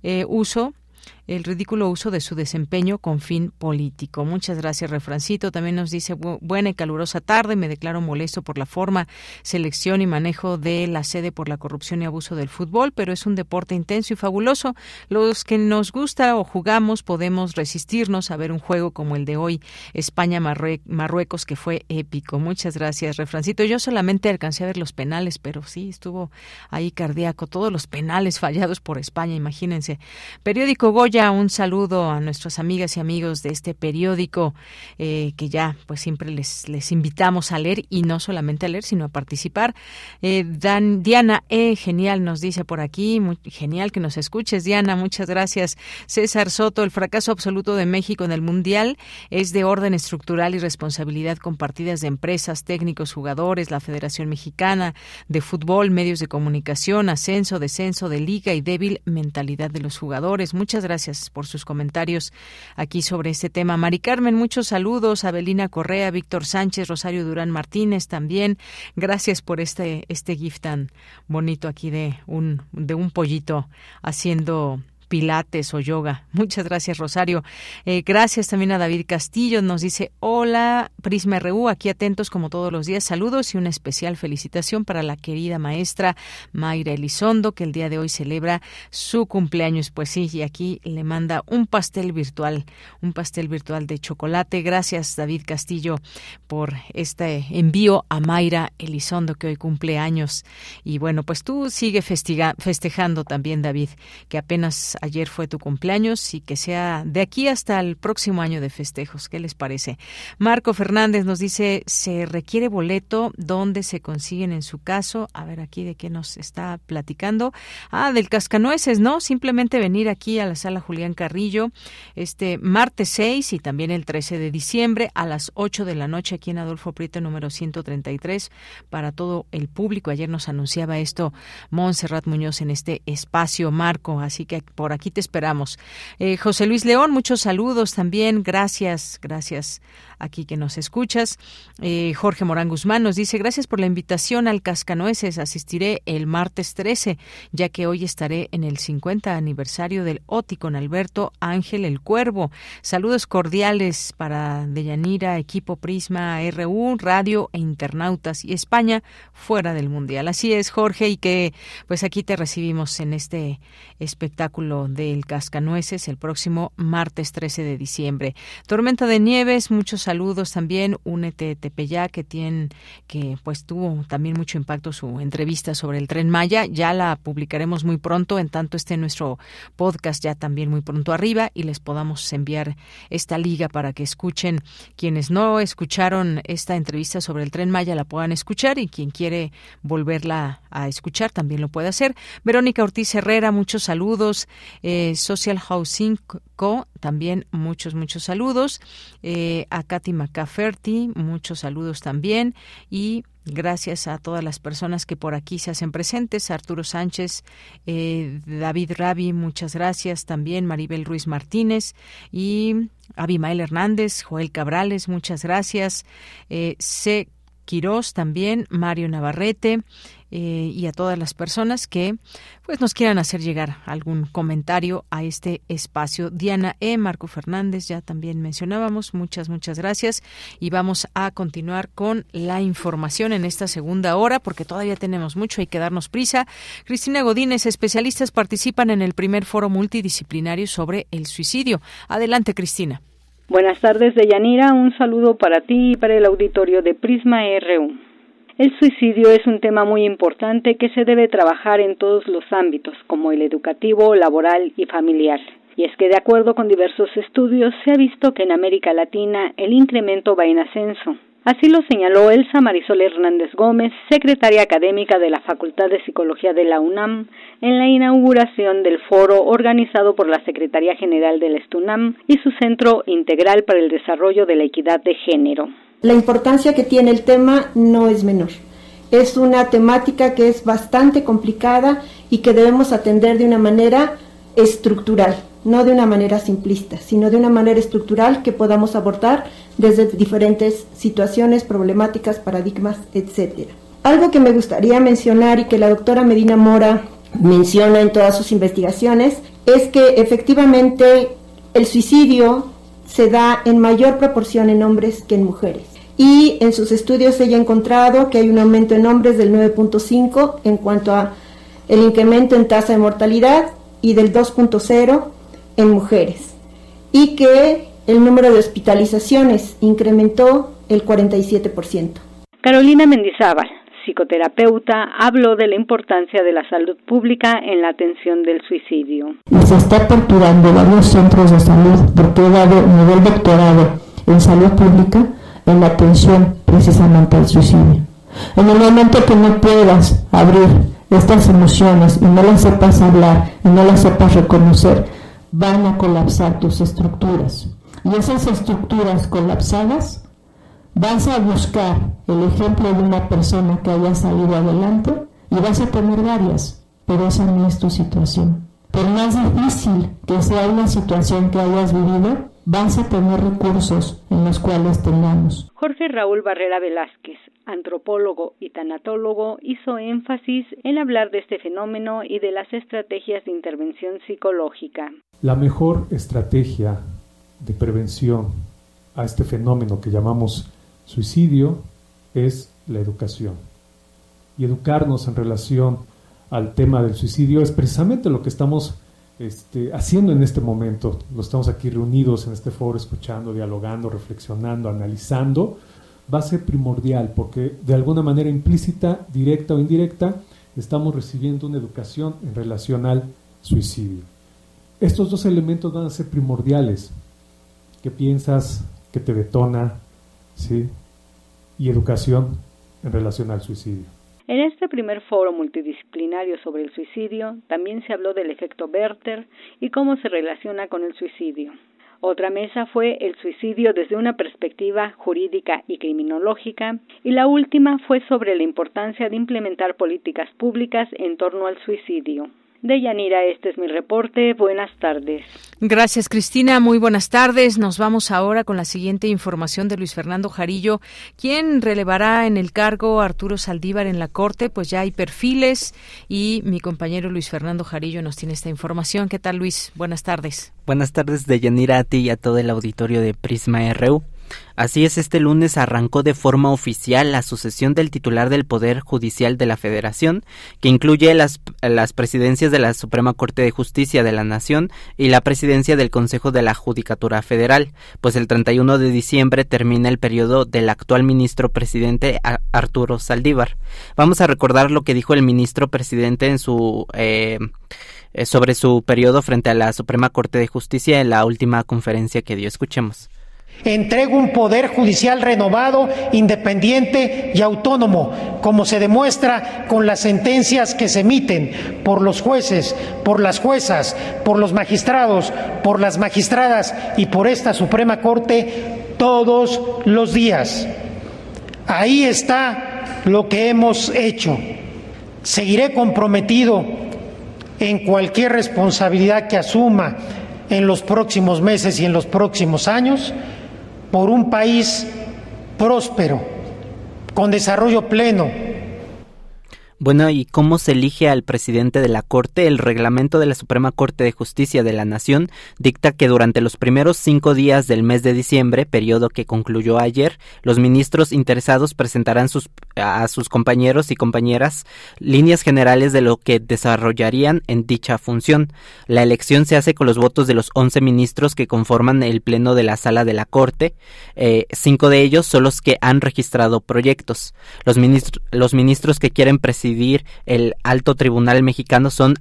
eh, uso el ridículo uso de su desempeño con fin político. Muchas gracias, Refrancito. También nos dice buena y calurosa tarde. Me declaro molesto por la forma, selección y manejo de la sede por la corrupción y abuso del fútbol, pero es un deporte intenso y fabuloso. Los que nos gusta o jugamos podemos resistirnos a ver un juego como el de hoy, España-Marruecos, que fue épico. Muchas gracias, Refrancito. Yo solamente alcancé a ver los penales, pero sí, estuvo ahí cardíaco. Todos los penales fallados por España, imagínense. Periódico Goya un saludo a nuestras amigas y amigos de este periódico eh, que ya pues siempre les, les invitamos a leer y no solamente a leer, sino a participar. Eh, Dan, Diana E, genial, nos dice por aquí, genial que nos escuches, Diana, muchas gracias. César Soto, el fracaso absoluto de México en el Mundial es de orden estructural y responsabilidad compartidas de empresas, técnicos, jugadores, la Federación Mexicana de Fútbol, medios de comunicación, ascenso, descenso de liga y débil mentalidad de los jugadores. Muchas gracias por sus comentarios aquí sobre este tema. Mari Carmen, muchos saludos. Abelina Correa, Víctor Sánchez, Rosario Durán Martínez también. Gracias por este, este gift tan bonito aquí de un, de un pollito haciendo pilates o yoga. Muchas gracias, Rosario. Eh, gracias también a David Castillo. Nos dice, hola, Prisma RU, aquí atentos como todos los días. Saludos y una especial felicitación para la querida maestra Mayra Elizondo, que el día de hoy celebra su cumpleaños. Pues sí, y aquí le manda un pastel virtual, un pastel virtual de chocolate. Gracias, David Castillo, por este envío a Mayra Elizondo, que hoy cumple años. Y bueno, pues tú sigue festejando también, David, que apenas ayer fue tu cumpleaños y que sea de aquí hasta el próximo año de festejos. ¿Qué les parece? Marco Fernández nos dice, ¿se requiere boleto? ¿Dónde se consiguen en su caso? A ver aquí de qué nos está platicando. Ah, del Cascanueces, ¿no? Simplemente venir aquí a la sala Julián Carrillo este martes 6 y también el 13 de diciembre a las 8 de la noche aquí en Adolfo Prieto número 133 para todo el público. Ayer nos anunciaba esto Montserrat Muñoz en este espacio, Marco, así que por aquí te esperamos. Eh, José Luis León, muchos saludos también. Gracias, gracias aquí que nos escuchas. Eh, Jorge Morán Guzmán nos dice, gracias por la invitación al Cascanueces. Asistiré el martes 13, ya que hoy estaré en el 50 aniversario del OTI con Alberto Ángel el Cuervo. Saludos cordiales para Deyanira, equipo Prisma RU, Radio e Internautas y España fuera del Mundial. Así es, Jorge, y que pues aquí te recibimos en este espectáculo del Cascanueces el próximo martes 13 de diciembre. Tormenta de Nieves, muchos saludos también. Únete Tepeyac, que tiene, que pues tuvo también mucho impacto su entrevista sobre el tren Maya. Ya la publicaremos muy pronto, en tanto esté nuestro podcast ya también muy pronto arriba y les podamos enviar esta liga para que escuchen. Quienes no escucharon esta entrevista sobre el tren Maya la puedan escuchar y quien quiere volverla a escuchar también lo puede hacer. Verónica Ortiz Herrera, muchos saludos. Eh, Social Housing Co. también muchos, muchos saludos. Eh, a Katy McCafferty, muchos saludos también. Y Gracias a todas las personas que por aquí se hacen presentes. Arturo Sánchez, eh, David Rabi, muchas gracias. También Maribel Ruiz Martínez y Abimael Hernández, Joel Cabrales, muchas gracias. Eh. Quirós también, Mario Navarrete, eh, y a todas las personas que pues nos quieran hacer llegar algún comentario a este espacio. Diana E. Marco Fernández, ya también mencionábamos, muchas, muchas gracias. Y vamos a continuar con la información en esta segunda hora, porque todavía tenemos mucho, hay que darnos prisa. Cristina Godínez, especialistas participan en el primer foro multidisciplinario sobre el suicidio. Adelante, Cristina. Buenas tardes, Deyanira. Un saludo para ti y para el auditorio de Prisma RU. El suicidio es un tema muy importante que se debe trabajar en todos los ámbitos, como el educativo, laboral y familiar. Y es que de acuerdo con diversos estudios se ha visto que en América Latina el incremento va en ascenso. Así lo señaló Elsa Marisol Hernández Gómez, secretaria académica de la Facultad de Psicología de la UNAM, en la inauguración del foro organizado por la Secretaría General del Estunam y su Centro Integral para el Desarrollo de la Equidad de Género. La importancia que tiene el tema no es menor. Es una temática que es bastante complicada y que debemos atender de una manera estructural, no de una manera simplista, sino de una manera estructural que podamos abordar desde diferentes situaciones, problemáticas, paradigmas, etc. Algo que me gustaría mencionar y que la doctora Medina Mora menciona en todas sus investigaciones es que efectivamente el suicidio se da en mayor proporción en hombres que en mujeres. Y en sus estudios ella ha encontrado que hay un aumento en hombres del 9.5 en cuanto a el incremento en tasa de mortalidad y del 2.0 en mujeres. Y que el número de hospitalizaciones incrementó el 47%. Carolina Mendizábal, psicoterapeuta, habló de la importancia de la salud pública en la atención del suicidio. Se está aperturando varios centros de salud porque he dado nivel doctorado en salud pública en la atención precisamente al suicidio. En el momento que no puedas abrir estas emociones y no las sepas hablar y no las sepas reconocer, van a colapsar tus estructuras. Y esas estructuras colapsadas vas a buscar el ejemplo de una persona que haya salido adelante y vas a tener varias, pero esa no es tu situación. Por más difícil que sea una situación que hayas vivido, vas a tener recursos en los cuales tengamos. Jorge Raúl Barrera Velázquez, antropólogo y tanatólogo, hizo énfasis en hablar de este fenómeno y de las estrategias de intervención psicológica. La mejor estrategia de prevención a este fenómeno que llamamos suicidio es la educación. Y educarnos en relación al tema del suicidio es precisamente lo que estamos este, haciendo en este momento. Lo estamos aquí reunidos en este foro, escuchando, dialogando, reflexionando, analizando. Va a ser primordial porque de alguna manera implícita, directa o indirecta, estamos recibiendo una educación en relación al suicidio. Estos dos elementos van a ser primordiales. ¿Qué piensas? ¿Qué te detona? ¿sí? y educación en relación al suicidio. En este primer foro multidisciplinario sobre el suicidio también se habló del efecto Werther y cómo se relaciona con el suicidio. Otra mesa fue el suicidio desde una perspectiva jurídica y criminológica y la última fue sobre la importancia de implementar políticas públicas en torno al suicidio. De Yanira, este es mi reporte. Buenas tardes. Gracias, Cristina. Muy buenas tardes. Nos vamos ahora con la siguiente información de Luis Fernando Jarillo, quien relevará en el cargo a Arturo Saldívar en la Corte. Pues ya hay perfiles y mi compañero Luis Fernando Jarillo nos tiene esta información. ¿Qué tal, Luis? Buenas tardes. Buenas tardes, de Yanira a ti y a todo el auditorio de Prisma RU. Así es, este lunes arrancó de forma oficial la sucesión del titular del Poder Judicial de la Federación, que incluye las, las presidencias de la Suprema Corte de Justicia de la Nación y la presidencia del Consejo de la Judicatura Federal, pues el 31 de diciembre termina el periodo del actual ministro presidente Arturo Saldívar. Vamos a recordar lo que dijo el ministro presidente en su... Eh, sobre su periodo frente a la Suprema Corte de Justicia en la última conferencia que dio. Escuchemos. Entrego un poder judicial renovado, independiente y autónomo, como se demuestra con las sentencias que se emiten por los jueces, por las juezas, por los magistrados, por las magistradas y por esta Suprema Corte todos los días. Ahí está lo que hemos hecho. Seguiré comprometido en cualquier responsabilidad que asuma en los próximos meses y en los próximos años por un país próspero, con desarrollo pleno, bueno, ¿y cómo se elige al presidente de la Corte? El reglamento de la Suprema Corte de Justicia de la Nación dicta que durante los primeros cinco días del mes de diciembre, periodo que concluyó ayer, los ministros interesados presentarán sus, a sus compañeros y compañeras líneas generales de lo que desarrollarían en dicha función. La elección se hace con los votos de los once ministros que conforman el Pleno de la Sala de la Corte. Eh, cinco de ellos son los que han registrado proyectos. Los, ministros, los ministros que quieren presidir el alto tribunal mexicano son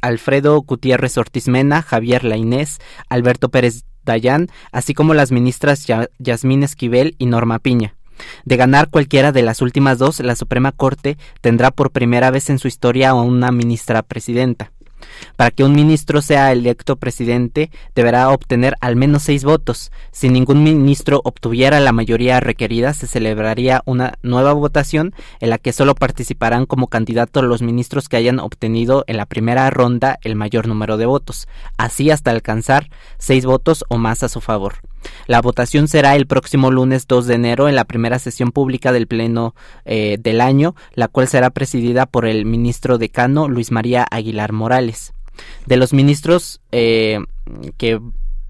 Alfredo Gutiérrez Ortiz Mena, Javier Lainés, Alberto Pérez Dayán, así como las ministras Yasmín Esquivel y Norma Piña. De ganar cualquiera de las últimas dos, la Suprema Corte tendrá por primera vez en su historia a una ministra presidenta. Para que un ministro sea electo presidente, deberá obtener al menos seis votos. Si ningún ministro obtuviera la mayoría requerida, se celebraría una nueva votación en la que solo participarán como candidatos los ministros que hayan obtenido en la primera ronda el mayor número de votos, así hasta alcanzar seis votos o más a su favor. La votación será el próximo lunes 2 de enero en la primera sesión pública del Pleno eh, del año, la cual será presidida por el ministro decano Luis María Aguilar Morales. De los ministros eh, que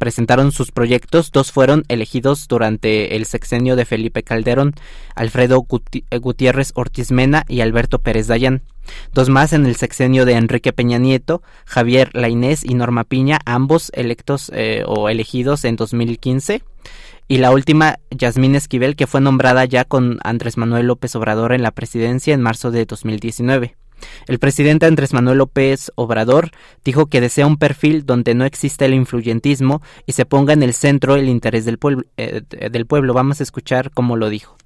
presentaron sus proyectos, dos fueron elegidos durante el sexenio de Felipe Calderón, Alfredo eh, Gutiérrez Ortiz Mena y Alberto Pérez Dayán. Dos más en el sexenio de Enrique Peña Nieto, Javier Lainés y Norma Piña, ambos electos eh, o elegidos en 2015. Y la última, Yasmín Esquivel, que fue nombrada ya con Andrés Manuel López Obrador en la presidencia en marzo de 2019. El presidente Andrés Manuel López Obrador dijo que desea un perfil donde no exista el influyentismo y se ponga en el centro el interés del pueblo. Eh, del pueblo. Vamos a escuchar cómo lo dijo.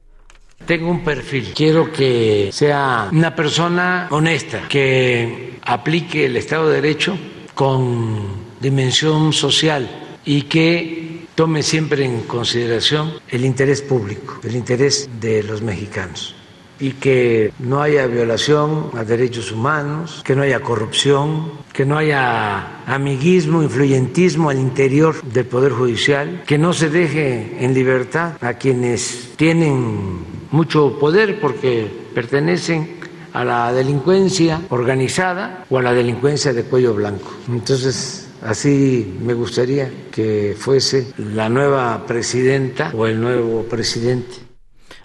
Tengo un perfil, quiero que sea una persona honesta, que aplique el Estado de Derecho con dimensión social y que tome siempre en consideración el interés público, el interés de los mexicanos y que no haya violación a derechos humanos, que no haya corrupción, que no haya amiguismo, influyentismo al interior del Poder Judicial, que no se deje en libertad a quienes tienen mucho poder porque pertenecen a la delincuencia organizada o a la delincuencia de cuello blanco. Entonces, Así me gustaría que fuese la nueva presidenta o el nuevo presidente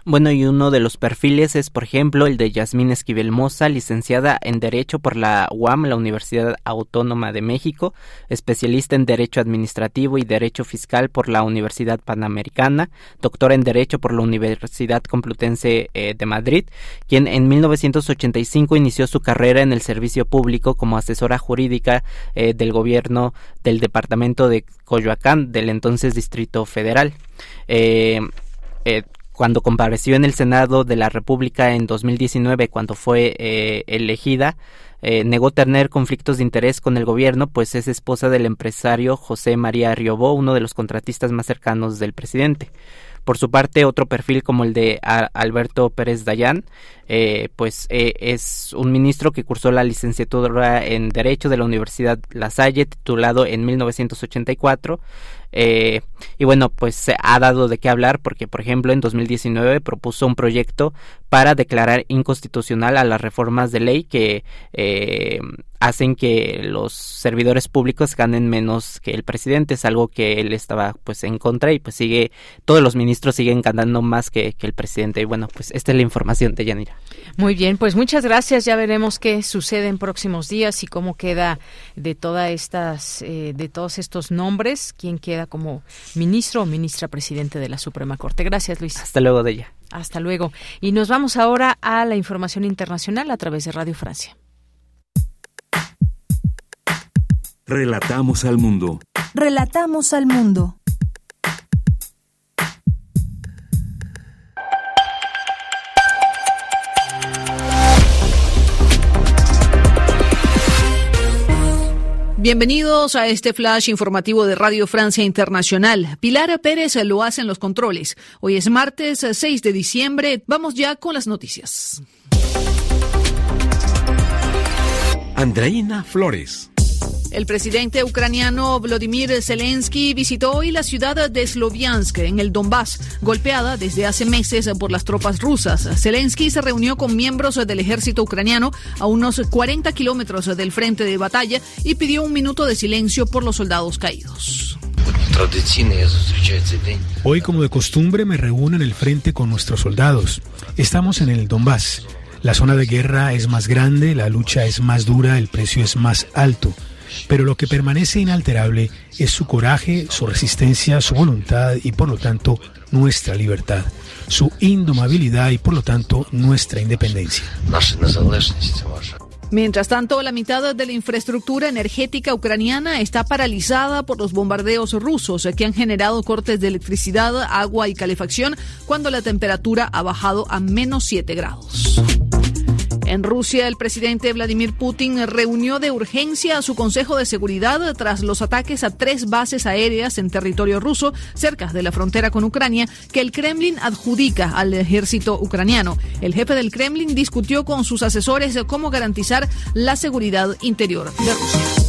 bueno, y uno de los perfiles es, por ejemplo, el de Yasmín Esquivel Moza, licenciada en Derecho por la UAM, la Universidad Autónoma de México, especialista en Derecho Administrativo y Derecho Fiscal por la Universidad Panamericana, doctora en Derecho por la Universidad Complutense eh, de Madrid, quien en 1985 inició su carrera en el servicio público como asesora jurídica eh, del gobierno del departamento de Coyoacán, del entonces Distrito Federal. Eh, cuando compareció en el Senado de la República en 2019, cuando fue eh, elegida, eh, negó tener conflictos de interés con el gobierno, pues es esposa del empresario José María Riobó, uno de los contratistas más cercanos del presidente. Por su parte, otro perfil como el de Alberto Pérez Dayán eh, pues eh, es un ministro que cursó la licenciatura en Derecho de la Universidad La Salle, titulado en 1984. Eh, y bueno, pues se ha dado de qué hablar porque, por ejemplo, en 2019 propuso un proyecto para declarar inconstitucional a las reformas de ley que eh, hacen que los servidores públicos ganen menos que el presidente. Es algo que él estaba pues en contra y pues sigue, todos los ministros siguen ganando más que, que el presidente. Y bueno, pues esta es la información de Yanira. Muy bien, pues muchas gracias. Ya veremos qué sucede en próximos días y cómo queda de todas estas, eh, de todos estos nombres, quién queda como ministro o ministra presidente de la Suprema Corte. Gracias, Luis. Hasta luego, de ella. Hasta luego. Y nos vamos ahora a la información internacional a través de Radio Francia. Relatamos al mundo. Relatamos al mundo. Bienvenidos a este flash informativo de Radio Francia Internacional. Pilar Pérez lo hace en los controles. Hoy es martes 6 de diciembre. Vamos ya con las noticias. Andreina Flores. El presidente ucraniano Vladimir Zelensky visitó hoy la ciudad de Sloviansk, en el Donbass, golpeada desde hace meses por las tropas rusas. Zelensky se reunió con miembros del ejército ucraniano a unos 40 kilómetros del frente de batalla y pidió un minuto de silencio por los soldados caídos. Hoy, como de costumbre, me reúno en el frente con nuestros soldados. Estamos en el Donbass. La zona de guerra es más grande, la lucha es más dura, el precio es más alto pero lo que permanece inalterable es su coraje, su resistencia, su voluntad y por lo tanto nuestra libertad, su indomabilidad y por lo tanto nuestra independencia. Mientras tanto, la mitad de la infraestructura energética ucraniana está paralizada por los bombardeos rusos que han generado cortes de electricidad, agua y calefacción cuando la temperatura ha bajado a menos 7 grados. En Rusia, el presidente Vladimir Putin reunió de urgencia a su Consejo de Seguridad tras los ataques a tres bases aéreas en territorio ruso cerca de la frontera con Ucrania que el Kremlin adjudica al ejército ucraniano. El jefe del Kremlin discutió con sus asesores cómo garantizar la seguridad interior de Rusia.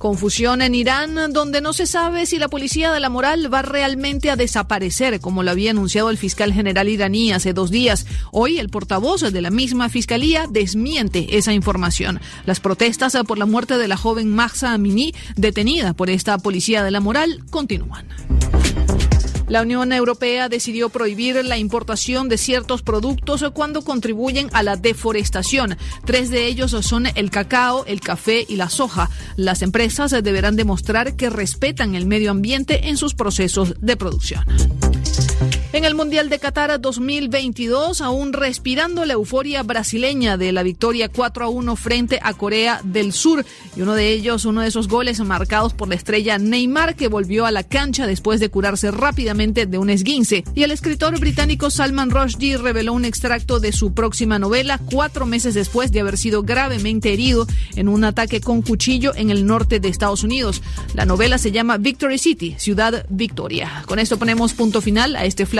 Confusión en Irán, donde no se sabe si la policía de la moral va realmente a desaparecer, como lo había anunciado el fiscal general iraní hace dos días. Hoy, el portavoz de la misma fiscalía desmiente esa información. Las protestas por la muerte de la joven Mahsa Amini, detenida por esta policía de la moral, continúan. La Unión Europea decidió prohibir la importación de ciertos productos cuando contribuyen a la deforestación. Tres de ellos son el cacao, el café y la soja. Las empresas deberán demostrar que respetan el medio ambiente en sus procesos de producción. En el Mundial de Qatar 2022, aún respirando la euforia brasileña de la victoria 4 a 1 frente a Corea del Sur. Y uno de ellos, uno de esos goles marcados por la estrella Neymar, que volvió a la cancha después de curarse rápidamente de un esguince. Y el escritor británico Salman Rushdie reveló un extracto de su próxima novela cuatro meses después de haber sido gravemente herido en un ataque con cuchillo en el norte de Estados Unidos. La novela se llama Victory City, Ciudad Victoria. Con esto ponemos punto final a este flash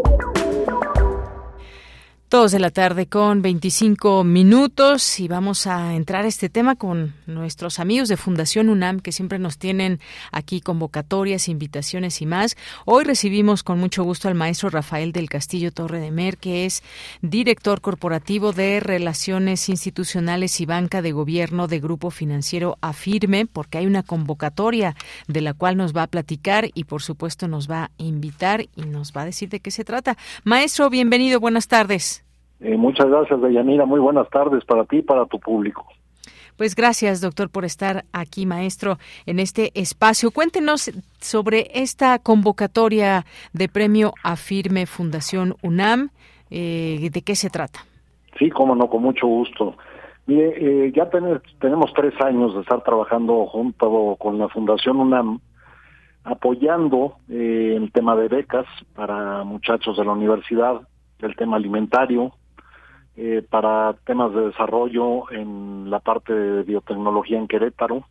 Dos de la tarde con 25 minutos y vamos a entrar a este tema con nuestros amigos de Fundación UNAM que siempre nos tienen aquí convocatorias, invitaciones y más. Hoy recibimos con mucho gusto al maestro Rafael del Castillo Torre de Mer, que es director corporativo de Relaciones Institucionales y Banca de Gobierno de Grupo Financiero Afirme, porque hay una convocatoria de la cual nos va a platicar y por supuesto nos va a invitar y nos va a decir de qué se trata. Maestro, bienvenido, buenas tardes. Eh, muchas gracias, Deyanira. Muy buenas tardes para ti y para tu público. Pues gracias, doctor, por estar aquí, maestro, en este espacio. Cuéntenos sobre esta convocatoria de premio Afirme Fundación UNAM. Eh, ¿De qué se trata? Sí, cómo no, con mucho gusto. Mire, eh, ya tenemos tres años de estar trabajando junto con la Fundación UNAM, apoyando el tema de becas para muchachos de la universidad, el tema alimentario, eh, para temas de desarrollo en la parte de biotecnología en Querétaro.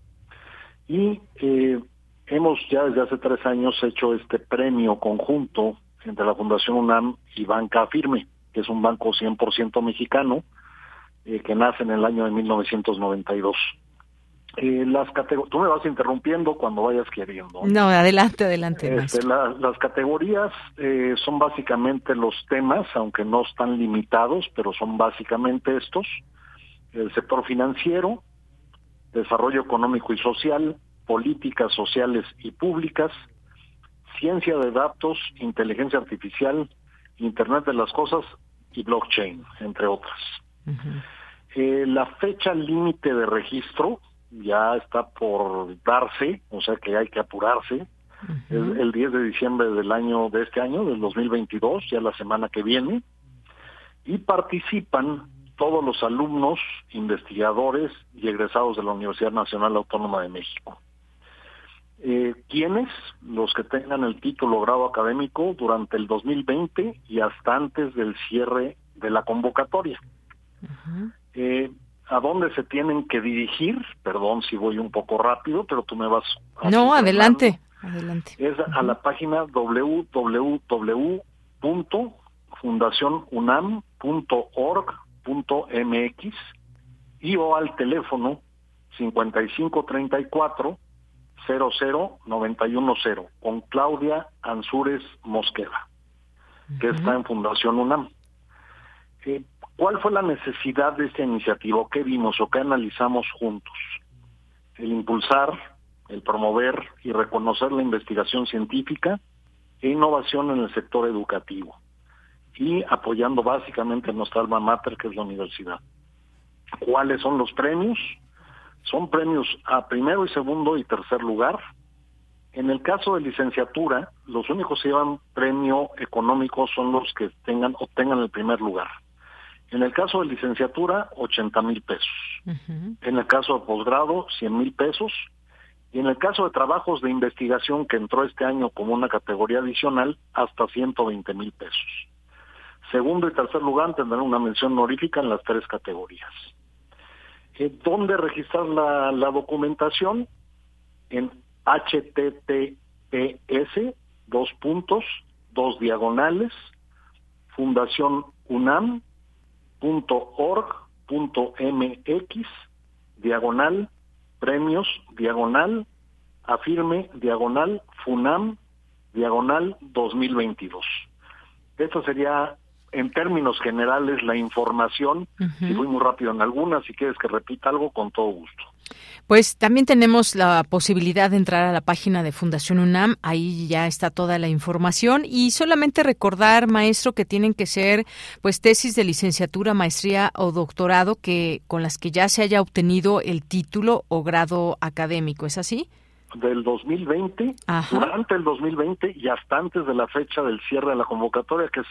Y eh, hemos ya desde hace tres años hecho este premio conjunto entre la Fundación UNAM y Banca Firme, que es un banco 100% mexicano eh, que nace en el año de 1992. Eh, las tú me vas interrumpiendo cuando vayas queriendo. No, adelante, adelante. Este, las categorías eh, son básicamente los temas, aunque no están limitados, pero son básicamente estos. El sector financiero, desarrollo económico y social, políticas sociales y públicas, ciencia de datos, inteligencia artificial, Internet de las Cosas y blockchain, entre otras. Eh, la fecha límite de registro ya está por darse, o sea que hay que apurarse. Es el 10 de diciembre del año de este año, del 2022, ya la semana que viene, y participan todos los alumnos, investigadores y egresados de la Universidad Nacional Autónoma de México. Eh, ¿Quiénes? Los que tengan el título grado académico durante el 2020 y hasta antes del cierre de la convocatoria. eh, ¿A dónde se tienen que dirigir? Perdón si voy un poco rápido, pero tú me vas... No, adelante, adelante. Es a la página www.fundacionunam.org.mx y o al teléfono 5534 00910 con Claudia Ansúrez Mosqueda, que está en Fundación UNAM. Eh, ¿Cuál fue la necesidad de esta iniciativa? ¿Qué vimos o qué analizamos juntos? El impulsar, el promover y reconocer la investigación científica e innovación en el sector educativo y apoyando básicamente nuestra alma mater que es la universidad. ¿Cuáles son los premios? Son premios a primero y segundo y tercer lugar. En el caso de licenciatura, los únicos que llevan premio económico son los que tengan obtengan el primer lugar. En el caso de licenciatura, 80 mil pesos. En el caso de posgrado, 100 mil pesos. Y en el caso de trabajos de investigación que entró este año como una categoría adicional, hasta 120 mil pesos. Segundo y tercer lugar tendrán una mención honorífica en las tres categorías. Eh, ¿Dónde registrar la, la documentación? En https dos puntos, dos diagonales, Fundación UNAM .org.mx diagonal premios diagonal afirme diagonal funam diagonal 2022. Esto sería en términos generales la información. Si voy muy rápido en algunas, si quieres que repita algo, con todo gusto. Pues también tenemos la posibilidad de entrar a la página de Fundación UNAM, ahí ya está toda la información y solamente recordar, maestro, que tienen que ser pues tesis de licenciatura, maestría o doctorado que con las que ya se haya obtenido el título o grado académico, ¿es así? Del 2020, durante el 2020 y hasta antes de la fecha del cierre de la convocatoria, que es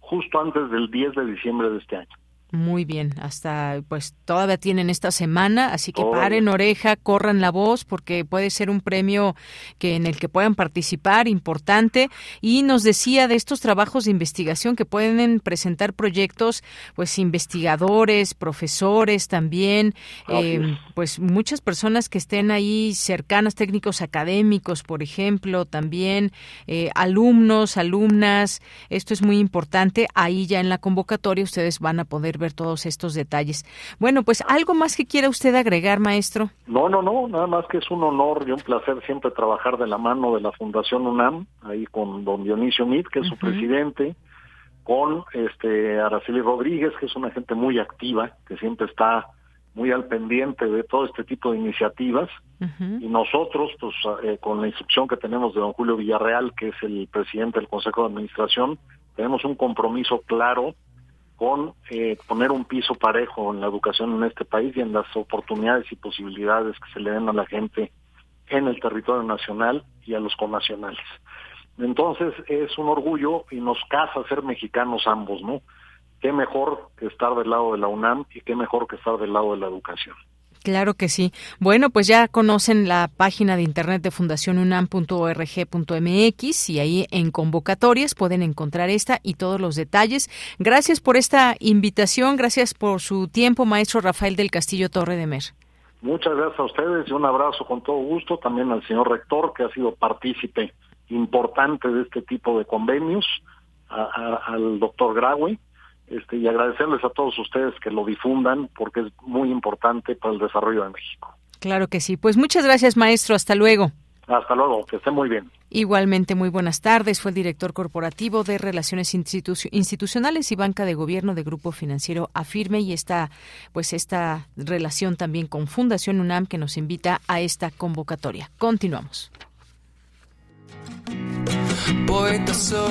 justo antes del 10 de diciembre de este año. Muy bien, hasta pues todavía tienen esta semana, así que paren oreja, corran la voz porque puede ser un premio que en el que puedan participar importante. Y nos decía de estos trabajos de investigación que pueden presentar proyectos pues investigadores, profesores también, eh, pues muchas personas que estén ahí cercanas, técnicos académicos, por ejemplo, también eh, alumnos, alumnas, esto es muy importante, ahí ya en la convocatoria ustedes van a poder ver ver todos estos detalles. Bueno, pues algo más que quiera usted agregar, maestro. No, no, no, nada más que es un honor y un placer siempre trabajar de la mano de la Fundación UNAM, ahí con don Dionisio Mit, que es su presidente, con este Araceli Rodríguez, que es una gente muy activa, que siempre está muy al pendiente de todo este tipo de iniciativas y nosotros pues eh, con la instrucción que tenemos de don Julio Villarreal que es el presidente del Consejo de Administración tenemos un compromiso claro con eh, poner un piso parejo en la educación en este país y en las oportunidades y posibilidades que se le den a la gente en el territorio nacional y a los connacionales. Entonces es un orgullo y nos casa ser mexicanos ambos, ¿no? Qué mejor que estar del lado de la UNAM y qué mejor que estar del lado de la educación. Claro que sí. Bueno, pues ya conocen la página de internet de fundacionunam.org.mx y ahí en convocatorias pueden encontrar esta y todos los detalles. Gracias por esta invitación, gracias por su tiempo, maestro Rafael del Castillo Torre de Mer. Muchas gracias a ustedes y un abrazo con todo gusto también al señor rector que ha sido partícipe importante de este tipo de convenios, al doctor Graue este, y agradecerles a todos ustedes que lo difundan porque es muy importante para el desarrollo de México. Claro que sí. Pues muchas gracias, maestro. Hasta luego. Hasta luego, que esté muy bien. Igualmente, muy buenas tardes. Fue el director corporativo de Relaciones Institucionales y Banca de Gobierno de Grupo Financiero Afirme y esta, pues esta relación también con Fundación UNAM que nos invita a esta convocatoria. Continuamos. Poeta soy,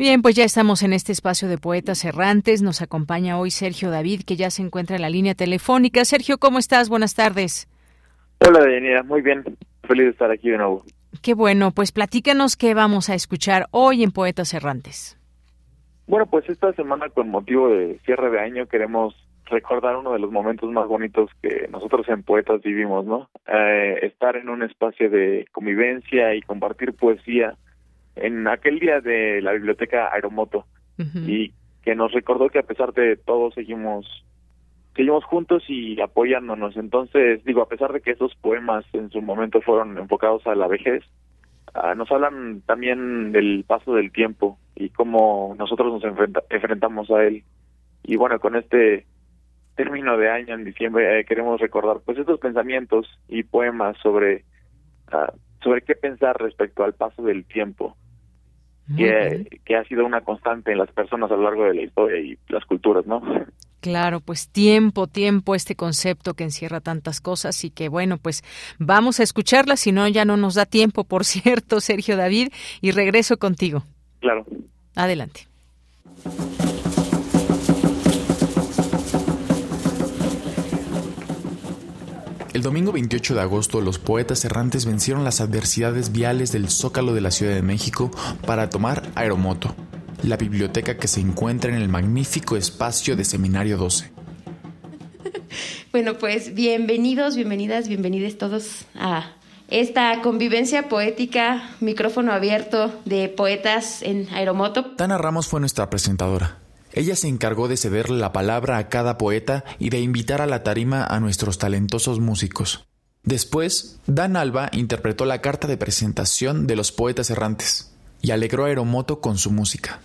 Bien, pues ya estamos en este espacio de poetas errantes. Nos acompaña hoy Sergio David, que ya se encuentra en la línea telefónica. Sergio, ¿cómo estás? Buenas tardes. Hola, Daniela. Muy bien. Feliz de estar aquí de nuevo. Qué bueno. Pues platícanos qué vamos a escuchar hoy en Poetas Errantes. Bueno, pues esta semana, con motivo de cierre de año, queremos recordar uno de los momentos más bonitos que nosotros en Poetas vivimos, ¿no? Eh, estar en un espacio de convivencia y compartir poesía en aquel día de la biblioteca Aeromoto y que nos recordó que a pesar de todo seguimos seguimos juntos y apoyándonos. Entonces, digo, a pesar de que esos poemas en su momento fueron enfocados a la vejez, ah, nos hablan también del paso del tiempo y cómo nosotros nos enfrentamos a él. Y bueno, con este término de año en diciembre eh, queremos recordar pues estos pensamientos y poemas sobre ah, sobre qué pensar respecto al paso del tiempo que, ha sido una constante en las personas a lo largo de la historia y las culturas, ¿no? Claro, pues tiempo, tiempo, este concepto que encierra tantas cosas y que bueno, pues vamos a escucharla, si no ya no nos da tiempo, por cierto, Sergio David, y regreso contigo. Claro. Adelante. El domingo 28 de agosto los poetas errantes vencieron las adversidades viales del Zócalo de la Ciudad de México para tomar Aeromoto, la biblioteca que se encuentra en el magnífico espacio de Seminario 12. Bueno, pues bienvenidos, bienvenidas, bienvenidos todos a esta convivencia poética, micrófono abierto de poetas en Aeromoto. Tana Ramos fue nuestra presentadora. Ella se encargó de cederle la palabra a cada poeta y de invitar a la tarima a nuestros talentosos músicos. Después, Dan Alba interpretó la carta de presentación de los poetas errantes y alegró a Aeromoto con su música.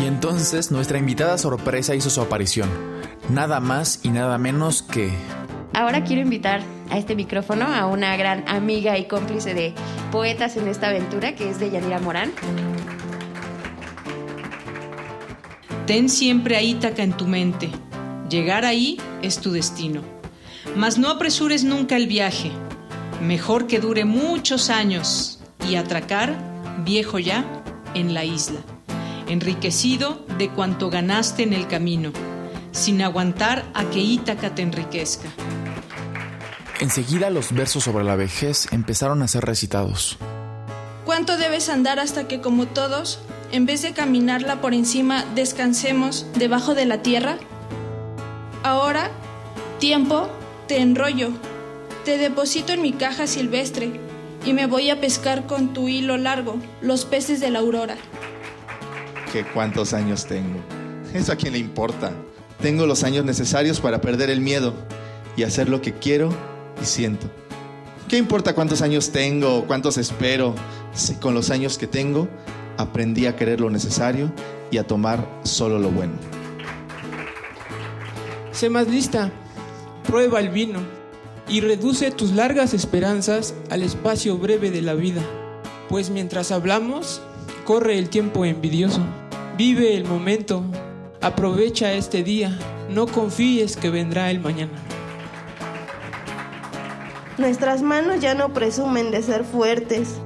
Y entonces nuestra invitada sorpresa hizo su aparición, nada más y nada menos que Ahora quiero invitar a este micrófono a una gran amiga y cómplice de poetas en esta aventura, que es de Yanira Morán. Ten siempre a Ítaca en tu mente. Llegar ahí es tu destino. Mas no apresures nunca el viaje. Mejor que dure muchos años y atracar, viejo ya, en la isla, enriquecido de cuanto ganaste en el camino, sin aguantar a que Ítaca te enriquezca. Enseguida los versos sobre la vejez empezaron a ser recitados. ¿Cuánto debes andar hasta que, como todos, en vez de caminarla por encima, descansemos debajo de la tierra? Ahora, tiempo, te enrollo, te deposito en mi caja silvestre y me voy a pescar con tu hilo largo los peces de la aurora. ¿Qué cuántos años tengo? ¿Eso a quién le importa? Tengo los años necesarios para perder el miedo y hacer lo que quiero y siento. ¿Qué importa cuántos años tengo cuántos espero? Si con los años que tengo aprendí a querer lo necesario y a tomar solo lo bueno. Sé más lista, prueba el vino y reduce tus largas esperanzas al espacio breve de la vida, pues mientras hablamos, corre el tiempo envidioso. Vive el momento, Aprovecha este día, no confíes que vendrá el mañana. Nuestras manos ya no presumen de ser fuertes,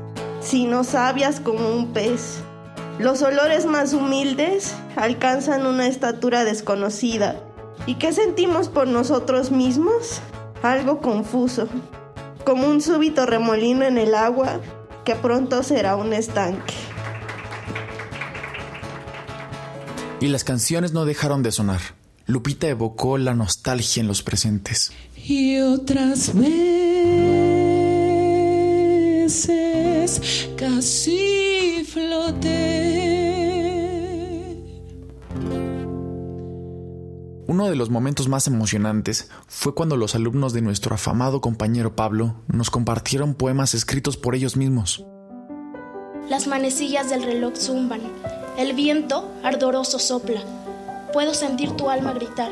sino sabias como un pez. Los olores más humildes alcanzan una estatura desconocida. ¿Y qué sentimos por nosotros mismos? Algo confuso, como un súbito remolino en el agua que pronto será un estanque. Y las canciones no dejaron de sonar. Lupita evocó la nostalgia en los presentes. Y otras veces casi floté. Uno de los momentos más emocionantes fue cuando los alumnos de nuestro afamado compañero Pablo nos compartieron poemas escritos por ellos mismos. Las manecillas del reloj zumban, el viento ardoroso sopla, puedo sentir tu alma gritar.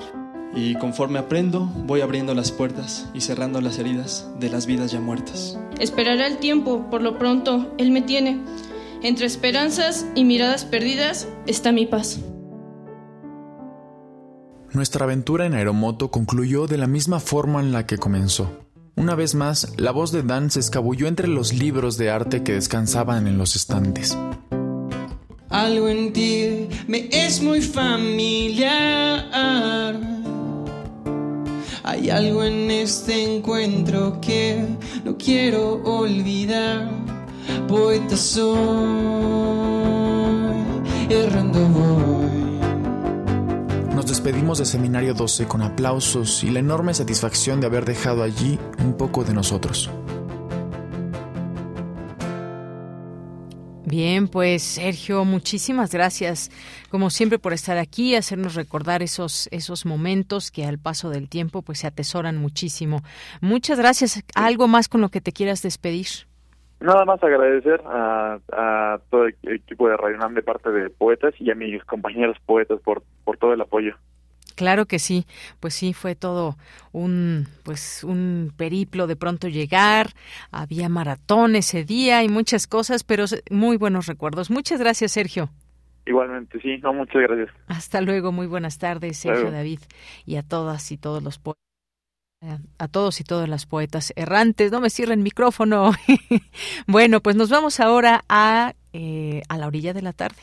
Y conforme aprendo, voy abriendo las puertas y cerrando las heridas de las vidas ya muertas. Esperará el tiempo, por lo pronto, Él me tiene. Entre esperanzas y miradas perdidas está mi paz. Nuestra aventura en aeromoto concluyó de la misma forma en la que comenzó. Una vez más, la voz de Dan se escabulló entre los libros de arte que descansaban en los estantes. Algo en ti me es muy familiar. Hay algo en este encuentro que no quiero olvidar. Poeta soy, errando voy. Nos despedimos de Seminario 12 con aplausos y la enorme satisfacción de haber dejado allí un poco de nosotros. Bien, pues Sergio, muchísimas gracias, como siempre, por estar aquí, hacernos recordar esos esos momentos que al paso del tiempo pues se atesoran muchísimo. Muchas gracias. ¿Algo más con lo que te quieras despedir? Nada más agradecer a, todo el equipo de Radio de parte de Poetas y a mis compañeros poetas por, por todo el apoyo. Claro que sí, pues sí fue todo un pues un periplo de pronto llegar, había maratón ese día y muchas cosas, pero muy buenos recuerdos. Muchas gracias, Sergio. Igualmente, sí, no, muchas gracias. Hasta luego, muy buenas tardes, Sergio David y a todas y todos los poetas a todos y todas las poetas errantes. No me cierren el micrófono. bueno, pues nos vamos ahora a, eh, a la orilla de la tarde.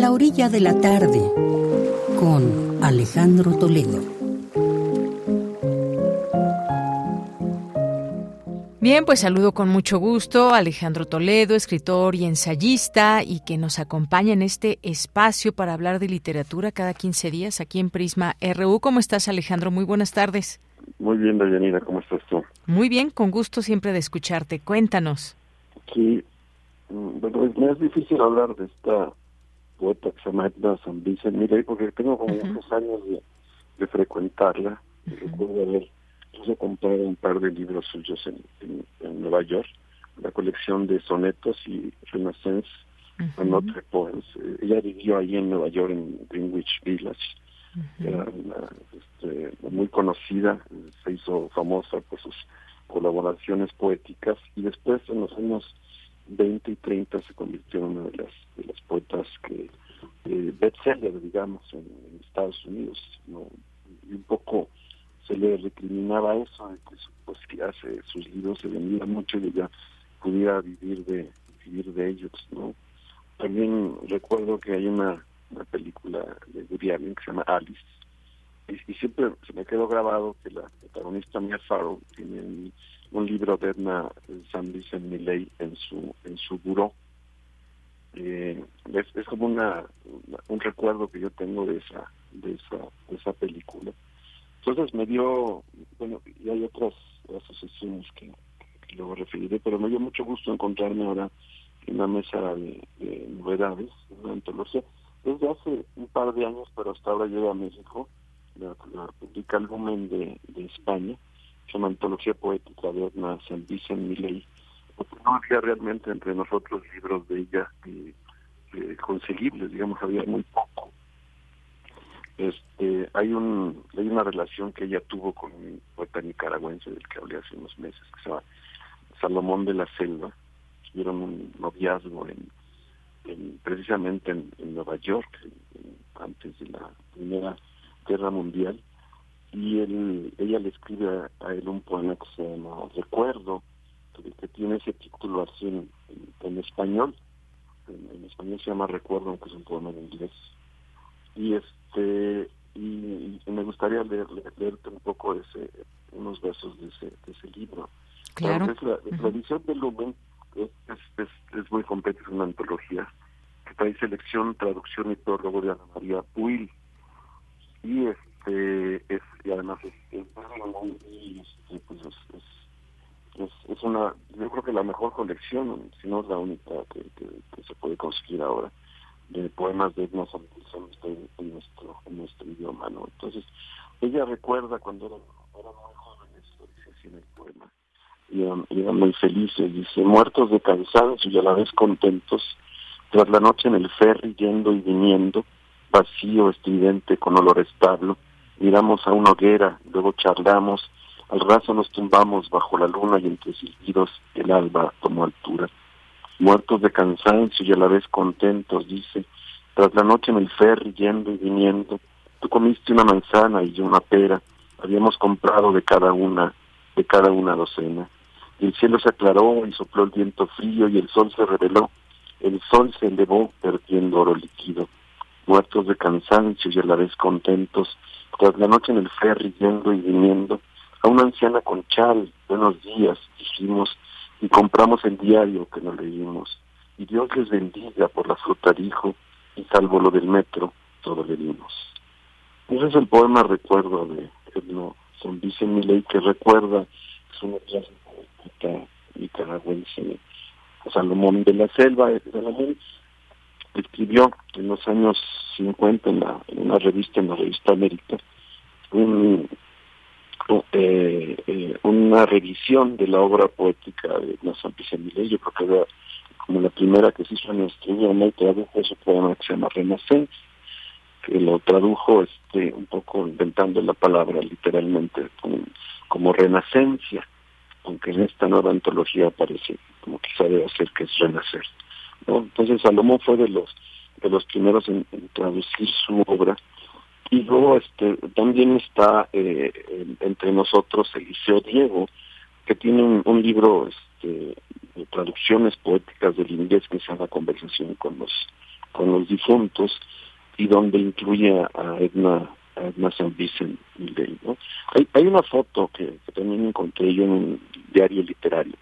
La orilla de la tarde con Alejandro Toledo. Bien, pues saludo con mucho gusto a Alejandro Toledo, escritor y ensayista, y que nos acompaña en este espacio para hablar de literatura cada 15 días aquí en Prisma RU. ¿Cómo estás, Alejandro? Muy buenas tardes. Muy bien, Dayanira, ¿cómo estás tú? Muy bien, con gusto siempre de escucharte. Cuéntanos. Sí, bueno, me es difícil hablar de esta poeta que se llama Edna San Vicente Milley, porque tengo como muchos años de, de frecuentarla. Recuerdo haber comprado un par de libros suyos en, en, en, Nueva York, la colección de sonetos y Renaissance and Notre Poems. Ella vivió ahí en Nueva York, en Greenwich Village. Era una, este, muy conocida, se hizo famosa por sus colaboraciones poéticas y después en los años 20 y 30 se convirtió en una de las, de las poetas que eh, bestseller, digamos, en, Estados Unidos. ¿no? Y un poco se le recriminaba eso, de que su poesía, se, sus libros se vendían mucho y ella pudiera vivir de vivir de ellos. no También recuerdo que hay una, una película de Woody Allen que se llama Alice, y, y siempre se me quedó grabado que la protagonista Mia Farrow tiene un, libro de Edna San Vicente Milley en su en su buró. Eh, es, es, como una, un recuerdo que yo tengo de esa de esa de esa película. Entonces me dio bueno y hay otras asociaciones que, que luego referiré pero me dio mucho gusto encontrarme ahora en una mesa de, de novedades una antología desde hace un par de años, pero hasta ahora llega a México, la, publica Lumen de, de España, es una antología poética de Edna San Vicente Milley. No había realmente entre nosotros libros de ella eh, eh, conseguibles, digamos, había muy poco. Este, hay un hay una relación que ella tuvo con un poeta nicaragüense del que hablé hace unos meses, que se llama Salomón de la Selva. Tuvieron un noviazgo en, precisamente en, Nueva York, antes de la Primera Guerra Mundial y él, ella le escribe a, él un poema que se llama Recuerdo, que, tiene ese título así en, español. En, español se llama Recuerdo, aunque es un poema en inglés. Y este y, me gustaría leer, leerte un poco ese, unos versos de ese, de ese libro. Claro. la, edición de Lumen es, es, es, muy completa, es una antología que trae selección, traducción y prólogo de Ana María Puil. Y este este es y además es, es, este, pues es, es, una yo creo que la mejor colección si no es la única que, se puede conseguir ahora de poemas de Edna en, en nuestro en nuestro idioma no entonces ella recuerda cuando era, era muy joven esto dice así en el poema y eran, eran muy felices dice muertos de cansancio y a la vez contentos tras la noche en el ferry yendo y viniendo vacío estridente con olor establo miramos a una hoguera, luego charlamos, al raso nos tumbamos bajo la luna y entre silbidos el alba tomó altura. Muertos de cansancio y a la vez contentos, dice, tras la noche en el ferry yendo y viniendo, tú comiste una manzana y yo una pera, habíamos comprado de cada una, de cada una docena. Y el cielo se aclaró y sopló el viento frío y el sol se reveló, el sol se elevó perdiendo oro líquido. Muertos de cansancio y a la vez contentos, tras la noche en el ferry yendo y viniendo, a una anciana con chal, buenos días, dijimos, y compramos el diario que nos leímos. Y Dios les bendiga por la fruta, dijo, y salvo lo del metro, todo le dimos. Ese es el poema Recuerdo de Edno Son mi ley que recuerda, es una clase nicaragüense, Salomón de la Selva, Salomón escribió en los años 50 en, la, una revista, en la revista América, un, eh, eh, una revisión de la obra poética de Nazan Millet, yo creo que era como la primera que se hizo en idioma y tradujo ese poema que se llama Renacencia, que lo tradujo este un poco inventando la palabra literalmente como, como renacencia, aunque en esta nueva antología aparece como quizá debe ser que es renacer. Entonces Salomón fue de los de los primeros en, traducir su obra. Y luego este también está eh, entre nosotros Eliseo Diego que tiene un, libro este, de traducciones poéticas del inglés que se llama Conversación con los con los difuntos y donde incluye a Edna a Edna San Vicente ¿no? hay, hay una foto que, también encontré yo en un diario literario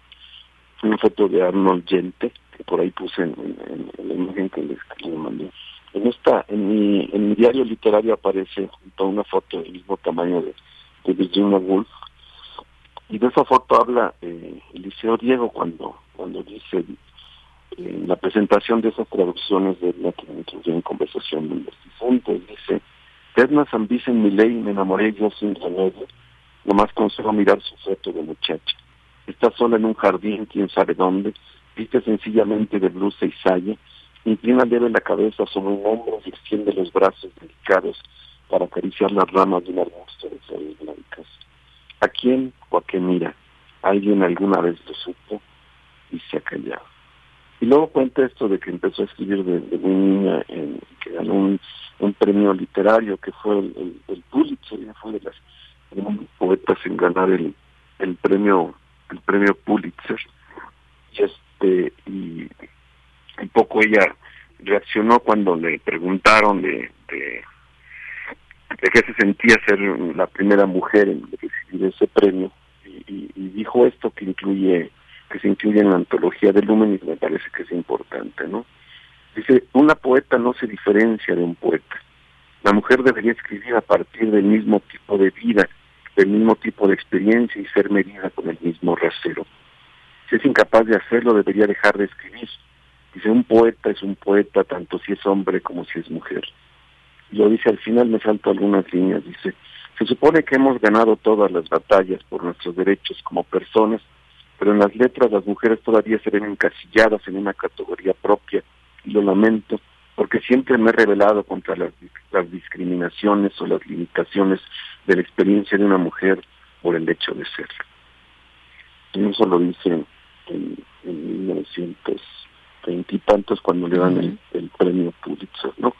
una foto de Arnold Gente por ahí puse en, la imagen que les, mandé. En esta, en mi, en mi diario literario aparece junto a una foto del mismo tamaño de, de Virginia Woolf. Y de esa foto habla eh, Eliseo Diego cuando, cuando dice en la presentación de esas traducciones de la que me en conversación de los difuntos, dice, Edna San en mi ley me enamoré yo sin remedio, nomás consigo mirar su foto de muchacha. Está sola en un jardín, quién sabe dónde, viste sencillamente de blusa y saya, inclina leve la cabeza sobre un hombro y extiende los brazos delicados para acariciar las ramas de un arbusto de flores blancas. ¿A quién o a qué mira? ¿Alguien alguna vez lo supo? Y se ha callado. Y luego cuenta esto de que empezó a escribir de, muy niña, en, que ganó un, premio literario que fue el, el, Pulitzer, fue de las poetas en ganar el, el premio el premio Pulitzer. Y es este, y un poco ella reaccionó cuando le preguntaron de, de, qué se sentía ser la primera mujer en recibir ese premio y, dijo esto que incluye que se incluye en la antología de Lumen y me parece que es importante, ¿no? Dice, una poeta no se diferencia de un poeta. La mujer debería escribir a partir del mismo tipo de vida, del mismo tipo de experiencia y ser medida con el mismo rasero. Si es incapaz de hacerlo, debería dejar de escribir. Dice, un poeta es un poeta tanto si es hombre como si es mujer. Lo dice al final, me salto algunas líneas, dice, se supone que hemos ganado todas las batallas por nuestros derechos como personas, pero en las letras las mujeres todavía se ven encasilladas en una categoría propia, y lo lamento, porque siempre me he rebelado contra las discriminaciones o las limitaciones de la experiencia de una mujer por el hecho de ser. Y eso lo dice en, en 1920 y tantos cuando le dan el, premio Pulitzer, ¿no?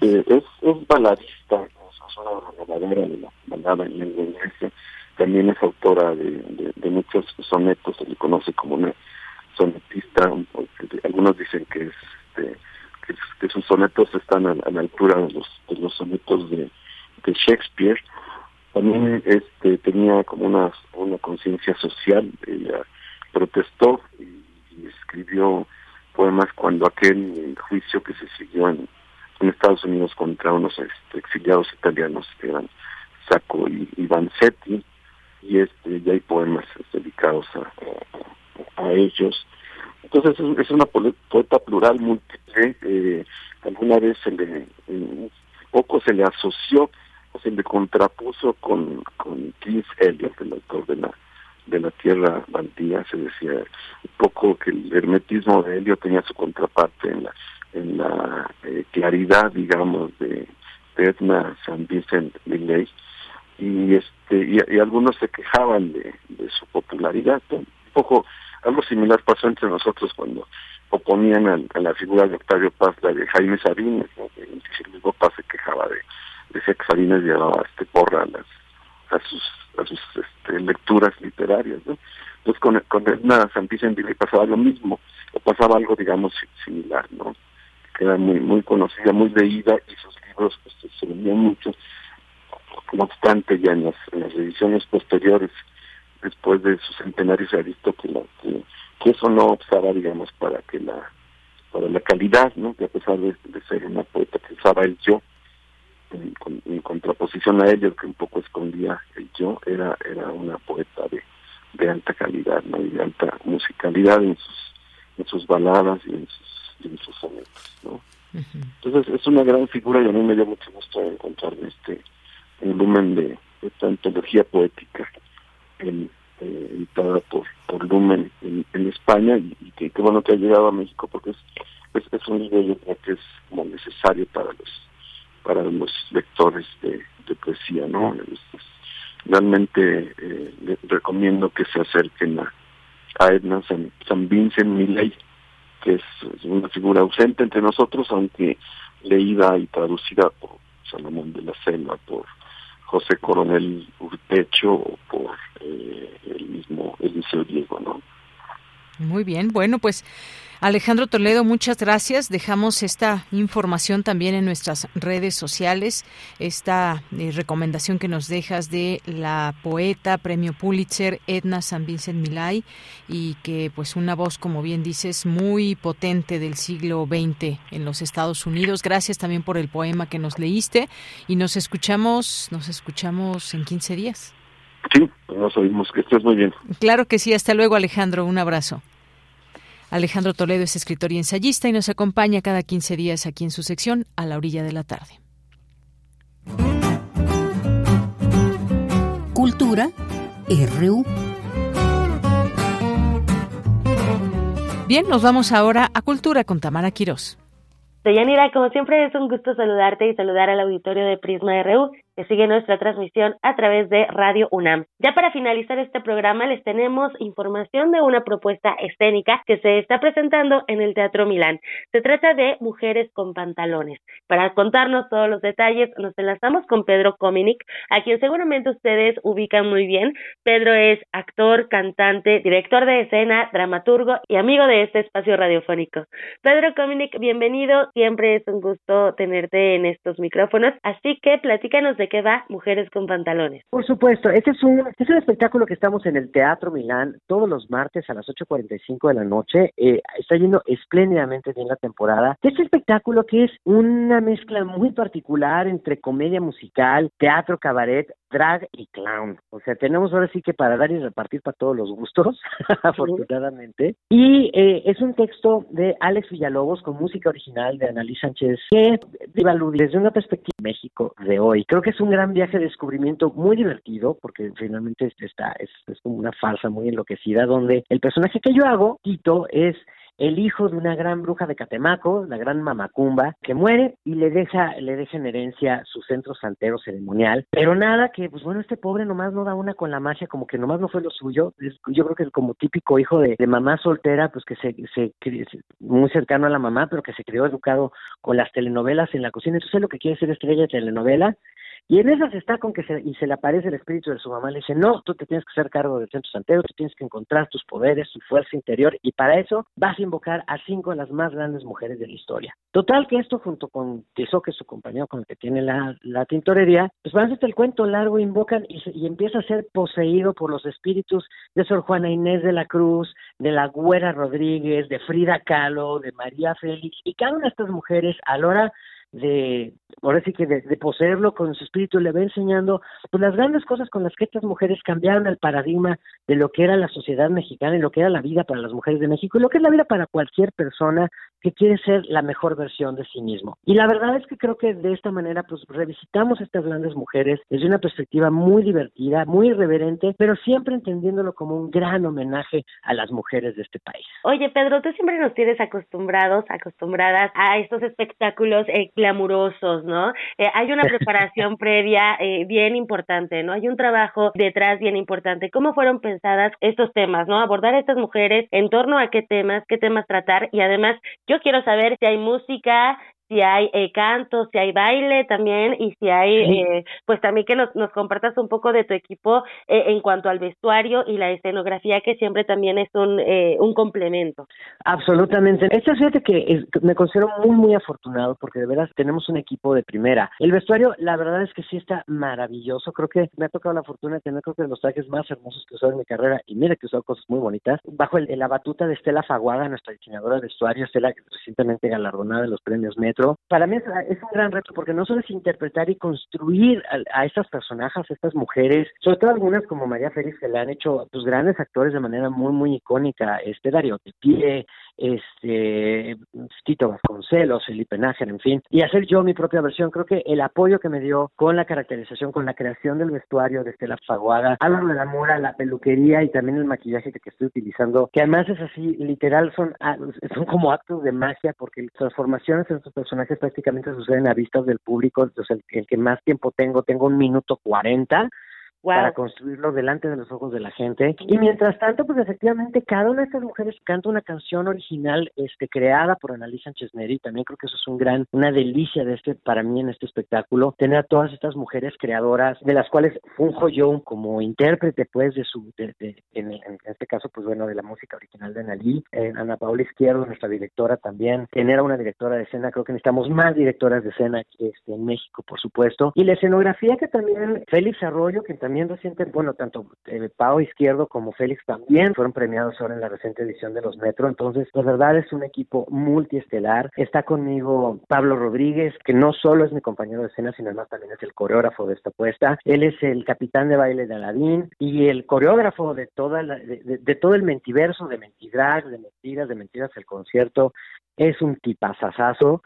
Eh, es, es baladista, es una baladera de la balada en lengua inglesa, también es autora de, de, muchos sonetos, se le conoce como una sonetista, algunos dicen que es, este, que, sus sonetos están a, la altura de los, de los sonetos de, de Shakespeare, también este tenía como una, una conciencia social, ella protestó y, escribió poemas cuando aquel juicio que se siguió en, Estados Unidos contra unos este, exiliados italianos que eran Sacco y, y Vanzetti, y este ya hay poemas dedicados a, a, ellos. Entonces es, una poeta plural múltiple, eh, alguna vez se le, poco se le asoció se le contrapuso con, con Keith Eliot, el autor de la de la Tierra Baldía, se decía un poco que el hermetismo de Eliot tenía su contraparte en la en la eh, claridad, digamos, de, Edna San Vincent Millay y este y, algunos se quejaban de, de su popularidad, un poco algo similar pasó entre nosotros cuando oponían a, la figura de Octavio Paz la de Jaime Sabines, ¿no? que Paz se quejaba de decía que Sabines llevaba este porra a las a sus a sus este, lecturas literarias ¿no? entonces con con Edna Santísima le pasaba lo mismo o pasaba algo digamos similar no que era muy muy conocida muy leída y sus libros pues, se vendían mucho no obstante ya en las, en ediciones posteriores después de su centenario se ha visto que, la, que, que eso no obstaba digamos para que la para la calidad no que a pesar de, de ser una poeta que usaba el yo en, contraposición a ellos que un poco escondía el yo, era, era una poeta de, de alta calidad, ¿no? Y de alta musicalidad en sus, en sus baladas y en sus, en sus sonetos, ¿no? Entonces es una gran figura y a mí me dio mucho gusto encontrar este volumen de esta antología poética en, eh, editada por, por Lumen en, en España y, que, bueno que ha llegado a México porque es, es, es un libro yo creo que es como necesario para los para los lectores de, poesía, ¿no? Realmente eh, recomiendo que se acerquen a, a Edna San, San Vincent Millay, que es una figura ausente entre nosotros, aunque leída y traducida por Salomón de la Selva, por José Coronel Urtecho o por eh, el mismo Eliseo Diego, ¿no? Muy bien, bueno, pues Alejandro Toledo, muchas gracias. Dejamos esta información también en nuestras redes sociales, esta eh, recomendación que nos dejas de la poeta, premio Pulitzer, Edna San Vincent Milay, y que pues una voz, como bien dices, muy potente del siglo XX en los Estados Unidos. Gracias también por el poema que nos leíste y nos escuchamos, nos escuchamos en 15 días. Sí, nos oímos, que estés muy bien. Claro que sí, hasta luego Alejandro, un abrazo. Alejandro Toledo es escritor y ensayista y nos acompaña cada 15 días aquí en su sección A la orilla de la tarde. Cultura RU. Bien, nos vamos ahora a Cultura con Tamara Quirós. Deyanira, como siempre es un gusto saludarte y saludar al auditorio de Prisma RU que sigue nuestra transmisión a través de Radio UNAM. Ya para finalizar este programa les tenemos información de una propuesta escénica que se está presentando en el Teatro Milán. Se trata de Mujeres con Pantalones. Para contarnos todos los detalles nos enlazamos con Pedro Cominic, a quien seguramente ustedes ubican muy bien. Pedro es actor, cantante, director de escena, dramaturgo y amigo de este espacio radiofónico. Pedro Cominic, bienvenido. Siempre es un gusto tenerte en estos micrófonos. Así que platícanos de qué va Mujeres con Pantalones. Por supuesto, este es un, este es un espectáculo que estamos en el Teatro Milán todos los martes a las 8.45 de la noche. Eh, está yendo espléndidamente bien la temporada. Este espectáculo que es una mezcla muy particular entre comedia musical, teatro, cabaret, drag y clown. O sea, tenemos ahora sí que para dar y repartir para todos los gustos, afortunadamente. Y eh, es un texto de Alex Villalobos con música original de Annalí Sánchez, que desde una perspectiva de México de hoy. Creo que es un gran viaje de descubrimiento muy divertido, porque finalmente está, es, es como una farsa muy enloquecida, donde el personaje que yo hago, Tito, es el hijo de una gran bruja de Catemaco, la gran Mamacumba, que muere y le deja, le deja en herencia su centro santero ceremonial. Pero nada, que pues bueno, este pobre nomás no da una con la magia, como que nomás no fue lo suyo. yo creo que es como típico hijo de, mamá soltera, pues que se, se, muy cercano a la mamá, pero que se crió educado con las telenovelas en la cocina. Entonces lo que quiere ser estrella de telenovela y en esas está con que se, y se le aparece el espíritu de su mamá, le dice, no, tú te tienes que hacer cargo del centro santero, tú tienes que encontrar tus poderes, tu fuerza interior, y para eso vas a invocar a cinco de las más grandes mujeres de la historia. Total que esto junto con Tizó, su compañero con el que tiene la, la tintorería, pues van a hacer el cuento largo, invocan y, y empieza a ser poseído por los espíritus de Sor Juana Inés de la Cruz, de la Güera Rodríguez, de Frida Kahlo, de María Félix, y cada una de estas mujeres a la hora de, ahora sí que de, poseerlo con su espíritu, le va enseñando pues las grandes cosas con las que estas mujeres cambiaron el paradigma de lo que era la sociedad mexicana y lo que era la vida para las mujeres de México y lo que es la vida para cualquier persona que quiere ser la mejor versión de sí mismo. Y la verdad es que creo que de esta manera pues revisitamos a estas grandes mujeres desde una perspectiva muy divertida, muy irreverente, pero siempre entendiéndolo como un gran homenaje a las mujeres de este país. Oye, Pedro, tú siempre nos tienes acostumbrados, acostumbradas a estos espectáculos eh, glamurosos, ¿no? Eh, hay una preparación previa eh, bien importante, ¿no? Hay un trabajo detrás bien importante. ¿Cómo fueron pensadas estos temas, ¿no? Abordar a estas mujeres en torno a qué temas, qué temas tratar y además yo quiero saber si hay música, si hay eh, canto, si hay baile también y si hay, eh, pues también que nos, nos compartas un poco de tu equipo eh, en cuanto al vestuario y la escenografía que siempre también es un, eh, un complemento. Absolutamente. Esta fíjate que me considero muy, muy afortunado porque de veras tenemos un equipo de primera. El vestuario, la verdad es que sí está maravilloso. Creo que me ha tocado la fortuna de tener creo que los trajes más hermosos que he usado en mi carrera y mira que he usado cosas muy bonitas. Bajo el, la batuta de Estela Faguaga, nuestra diseñadora de vestuario, Estela recientemente galardonada de los premios Metro para mí es, un gran reto porque no solo es interpretar y construir a, estas personajes, a estas mujeres, sobre todo algunas como María Félix que le han hecho pues grandes actores de manera muy muy icónica, este Darío Pie, este Tito Vasconcelos, Felipe Nájer, en fin, y hacer yo mi propia versión. Creo que el apoyo que me dio con la caracterización, con la creación del vestuario de Estela Faguada, hablo de la mora, la peluquería y también el maquillaje que, estoy utilizando, que además es así, literal, son, son como actos de magia porque transformaciones en estos personajes prácticamente suceden a vistas del público. Entonces, el, el que más tiempo tengo, tengo un minuto cuarenta para construirlo delante de los ojos de la gente. Y mientras tanto, pues efectivamente, cada una de estas mujeres canta una canción original este, creada por Annalise Sánchez Neri. También creo que eso es un gran, una delicia de este, para mí en este espectáculo, tener a todas estas mujeres creadoras, de las cuales funjo yo como intérprete, pues, de su, de, en, este caso, pues bueno, de la música original de Annalise. Eh, Ana Paula Izquierdo, nuestra directora también, tener a una directora de escena, creo que necesitamos más directoras de escena este, en México, por supuesto. Y la escenografía que también Félix Arroyo, que también también reciente, bueno, tanto eh, Pau Izquierdo como Félix también fueron premiados ahora en la reciente edición de los Metro, entonces la verdad es un equipo multiestelar. Está conmigo Pablo Rodríguez, que no solo es mi compañero de escena, sino además también es el coreógrafo de esta puesta. Él es el capitán de baile de Aladín y el coreógrafo de toda de, todo el mentiverso de Mentidrag, de Mentiras, de Mentiras el concierto. Es un tipazazazo.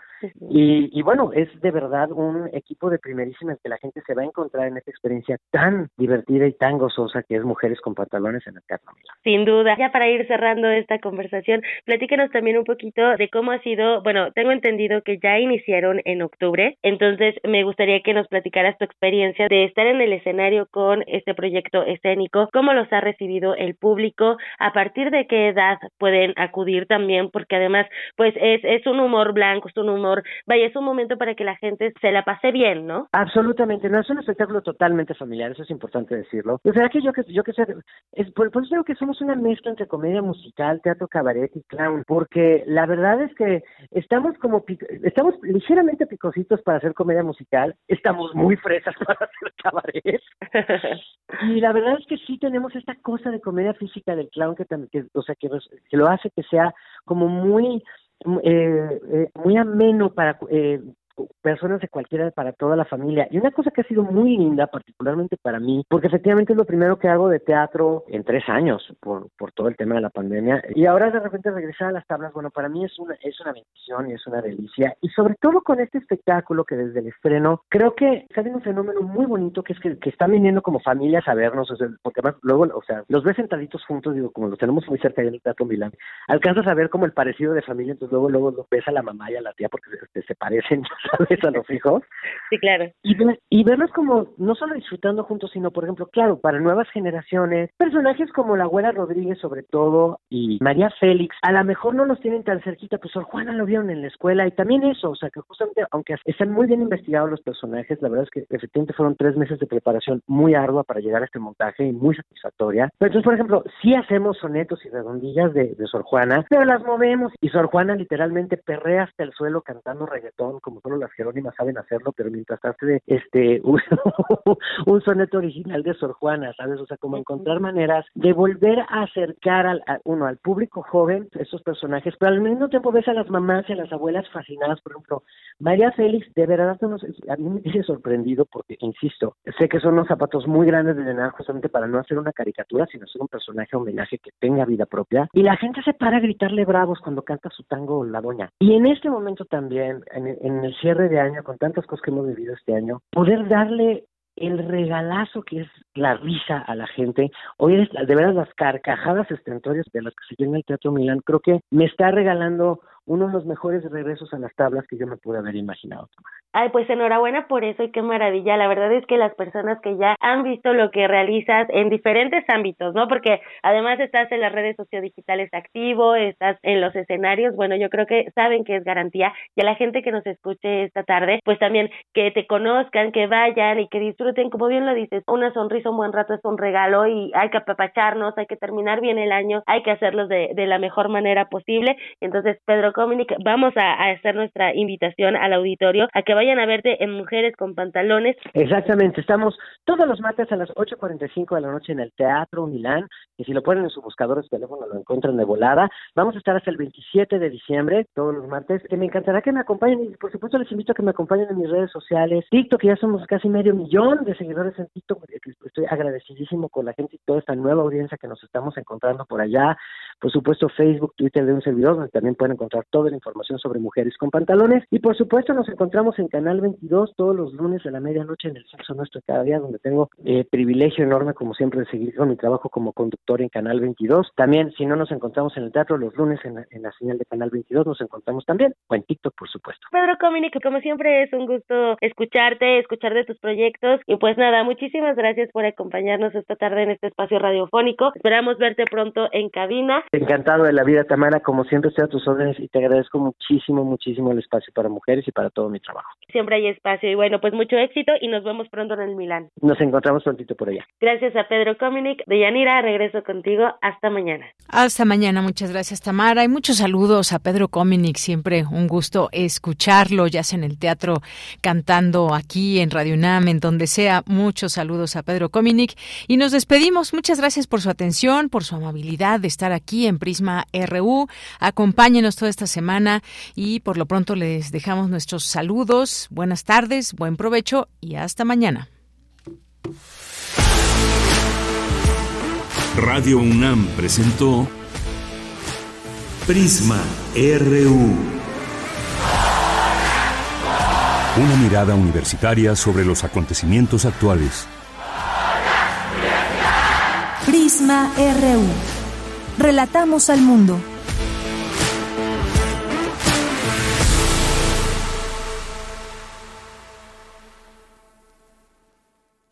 Y, bueno, es de verdad un equipo de primerísimas que la gente se va a encontrar en esta experiencia tan divertida y tan gozosa que es Mujeres con Pantalones en el Teatro Sin duda. Ya para ir cerrando esta conversación, platícanos también un poquito de cómo ha sido, bueno, tengo entendido que ya iniciaron en octubre, entonces me gustaría que nos platicaras tu experiencia de estar en el escenario con este proyecto escénico, cómo los ha recibido el público, a partir de qué edad pueden acudir también, porque además, pues es, es un humor blanco, es un humor. Vaya, es un momento para que la gente se la pase bien, ¿no? Absolutamente, no es un espectáculo totalmente familiar, eso es importante decirlo. O sea, que yo que yo que sé, es, por, eso digo que somos una mezcla entre comedia musical, teatro cabaret y clown, porque la verdad es que estamos como estamos ligeramente picositos para hacer comedia musical, estamos muy fresas para hacer cabaret. y la verdad es que sí tenemos esta cosa de comedia física del clown que, que o sea, que, que lo hace que sea como muy eh, eh, muy ameno para eh, personas de cualquiera para toda la familia. Y una cosa que ha sido muy linda, particularmente para mí, porque efectivamente es lo primero que hago de teatro en tres años por, por todo el tema de la pandemia. Y ahora de repente regresar a las tablas, bueno, para mí es una, es una bendición y es una delicia. Y sobre todo con este espectáculo que desde el estreno, creo que está habiendo un fenómeno muy bonito que es que, que están viniendo como familias a vernos, o sea, porque además luego, o sea, los ves sentaditos juntos, digo, como los tenemos muy cerca en el Teatro Milán, alcanzas a ver como el parecido de familia, entonces luego, luego ves a la mamá y a la tía porque se parecen, ¿sabes? A los hijos. Sí, claro. Y, y verlos como, no solo disfrutando juntos, sino, por ejemplo, claro, para nuevas generaciones, personajes como la abuela Rodríguez, sobre todo, y María Félix, a lo mejor no los tienen tan cerquita, pues Sor Juana lo vieron en la escuela, y también eso, o sea, que justamente, aunque están muy bien investigados los personajes, la verdad es que efectivamente fueron tres meses de preparación muy ardua para llegar a este montaje y muy satisfactoria. Pero entonces, por ejemplo, sí hacemos sonetos y redondillas de, de Sor Juana, pero las movemos, y Sor Juana literalmente perrea hasta el suelo cantando reggaetón, como solo las Jerónimas saben hacerlo, pero mientras hace este un, soneto original de Sor Juana, ¿sabes? O sea, como encontrar maneras de volver a acercar al, uno al público joven esos personajes, pero al mismo tiempo ves a las mamás y a las abuelas fascinadas, por ejemplo, María Félix, de verdad, a mí me tiene sorprendido porque, insisto, sé que son unos zapatos muy grandes de llenar justamente para no hacer una caricatura, sino hacer un personaje homenaje que tenga vida propia, y la gente se para a gritarle bravos cuando canta su tango La Doña. Y en este momento también, en, en el cierre de año, con tantas cosas que hemos vivido este año, poder darle el regalazo que es la risa a la gente, oír de veras las carcajadas estentorias de las que se llena el Teatro Milán, creo que me está regalando uno de los mejores regresos a las tablas que yo me pude haber imaginado. Ay, pues enhorabuena por eso y qué maravilla. La verdad es que las personas que ya han visto lo que realizas en diferentes ámbitos, ¿no? Porque además estás en las redes sociodigitales activo, estás en los escenarios, bueno, yo creo que saben que es garantía y a la gente que nos escuche esta tarde, pues también que te conozcan, que vayan y que disfruten, como bien lo dices, una sonrisa un buen rato es un regalo y hay que apapacharnos, hay que terminar bien el año, hay que hacerlos de, de la mejor manera posible. Entonces, Pedro Cominic, vamos a, hacer nuestra invitación al auditorio a que vayan a verte en Mujeres con Pantalones. Exactamente, estamos todos los martes a las 8.45 de la noche en el Teatro Milán, y si lo ponen en su buscador de teléfono lo encuentran de volada. Vamos a estar hasta el 27 de diciembre, todos los martes, que me encantará que me acompañen y por supuesto les invito a que me acompañen en mis redes sociales. TikTok, ya somos casi medio millón de seguidores en TikTok, estoy agradecidísimo con la gente y toda esta nueva audiencia que nos estamos encontrando por allá. Por supuesto, Facebook, Twitter de un servidor, donde también pueden encontrar toda la información sobre mujeres con pantalones. Y por supuesto nos encontramos en Canal 22 todos los lunes a la medianoche en el Sexo Nuestro cada día, donde tengo eh, privilegio enorme, como siempre, de seguir con mi trabajo como conductor en Canal 22. También, si no nos encontramos en el teatro los lunes en la, señal de Canal 22, nos encontramos también, o en TikTok, por supuesto. Pedro Cominic, como siempre es un gusto escucharte, escuchar de tus proyectos. Y pues nada, muchísimas gracias por acompañarnos esta tarde en este espacio radiofónico. Esperamos verte pronto en cabina. Encantado de la vida, Tamara. Como siempre, estoy a tus órdenes y te agradezco muchísimo, muchísimo el espacio para mujeres y para todo mi trabajo. Siempre hay espacio y bueno, pues mucho éxito y nos vemos pronto en el Milán. Nos encontramos prontito por allá. Gracias a Pedro Cominic. De Yanira, regreso contigo. Hasta mañana. Hasta mañana. Muchas gracias, Tamara. Y muchos saludos a Pedro Cominic. Siempre un gusto escucharlo, ya sea en el teatro, cantando aquí en Radio UNAM, en donde sea. Muchos saludos a Pedro Cominic. Y nos despedimos. Muchas gracias por su atención, por su amabilidad de estar aquí en Prisma RU. Acompáñenos toda esta semana y por lo pronto les dejamos nuestros saludos. Buenas tardes, buen provecho y hasta mañana. Radio UNAM presentó Prisma RU. Una mirada universitaria sobre los acontecimientos actuales. Prisma RU. Relatamos al mundo.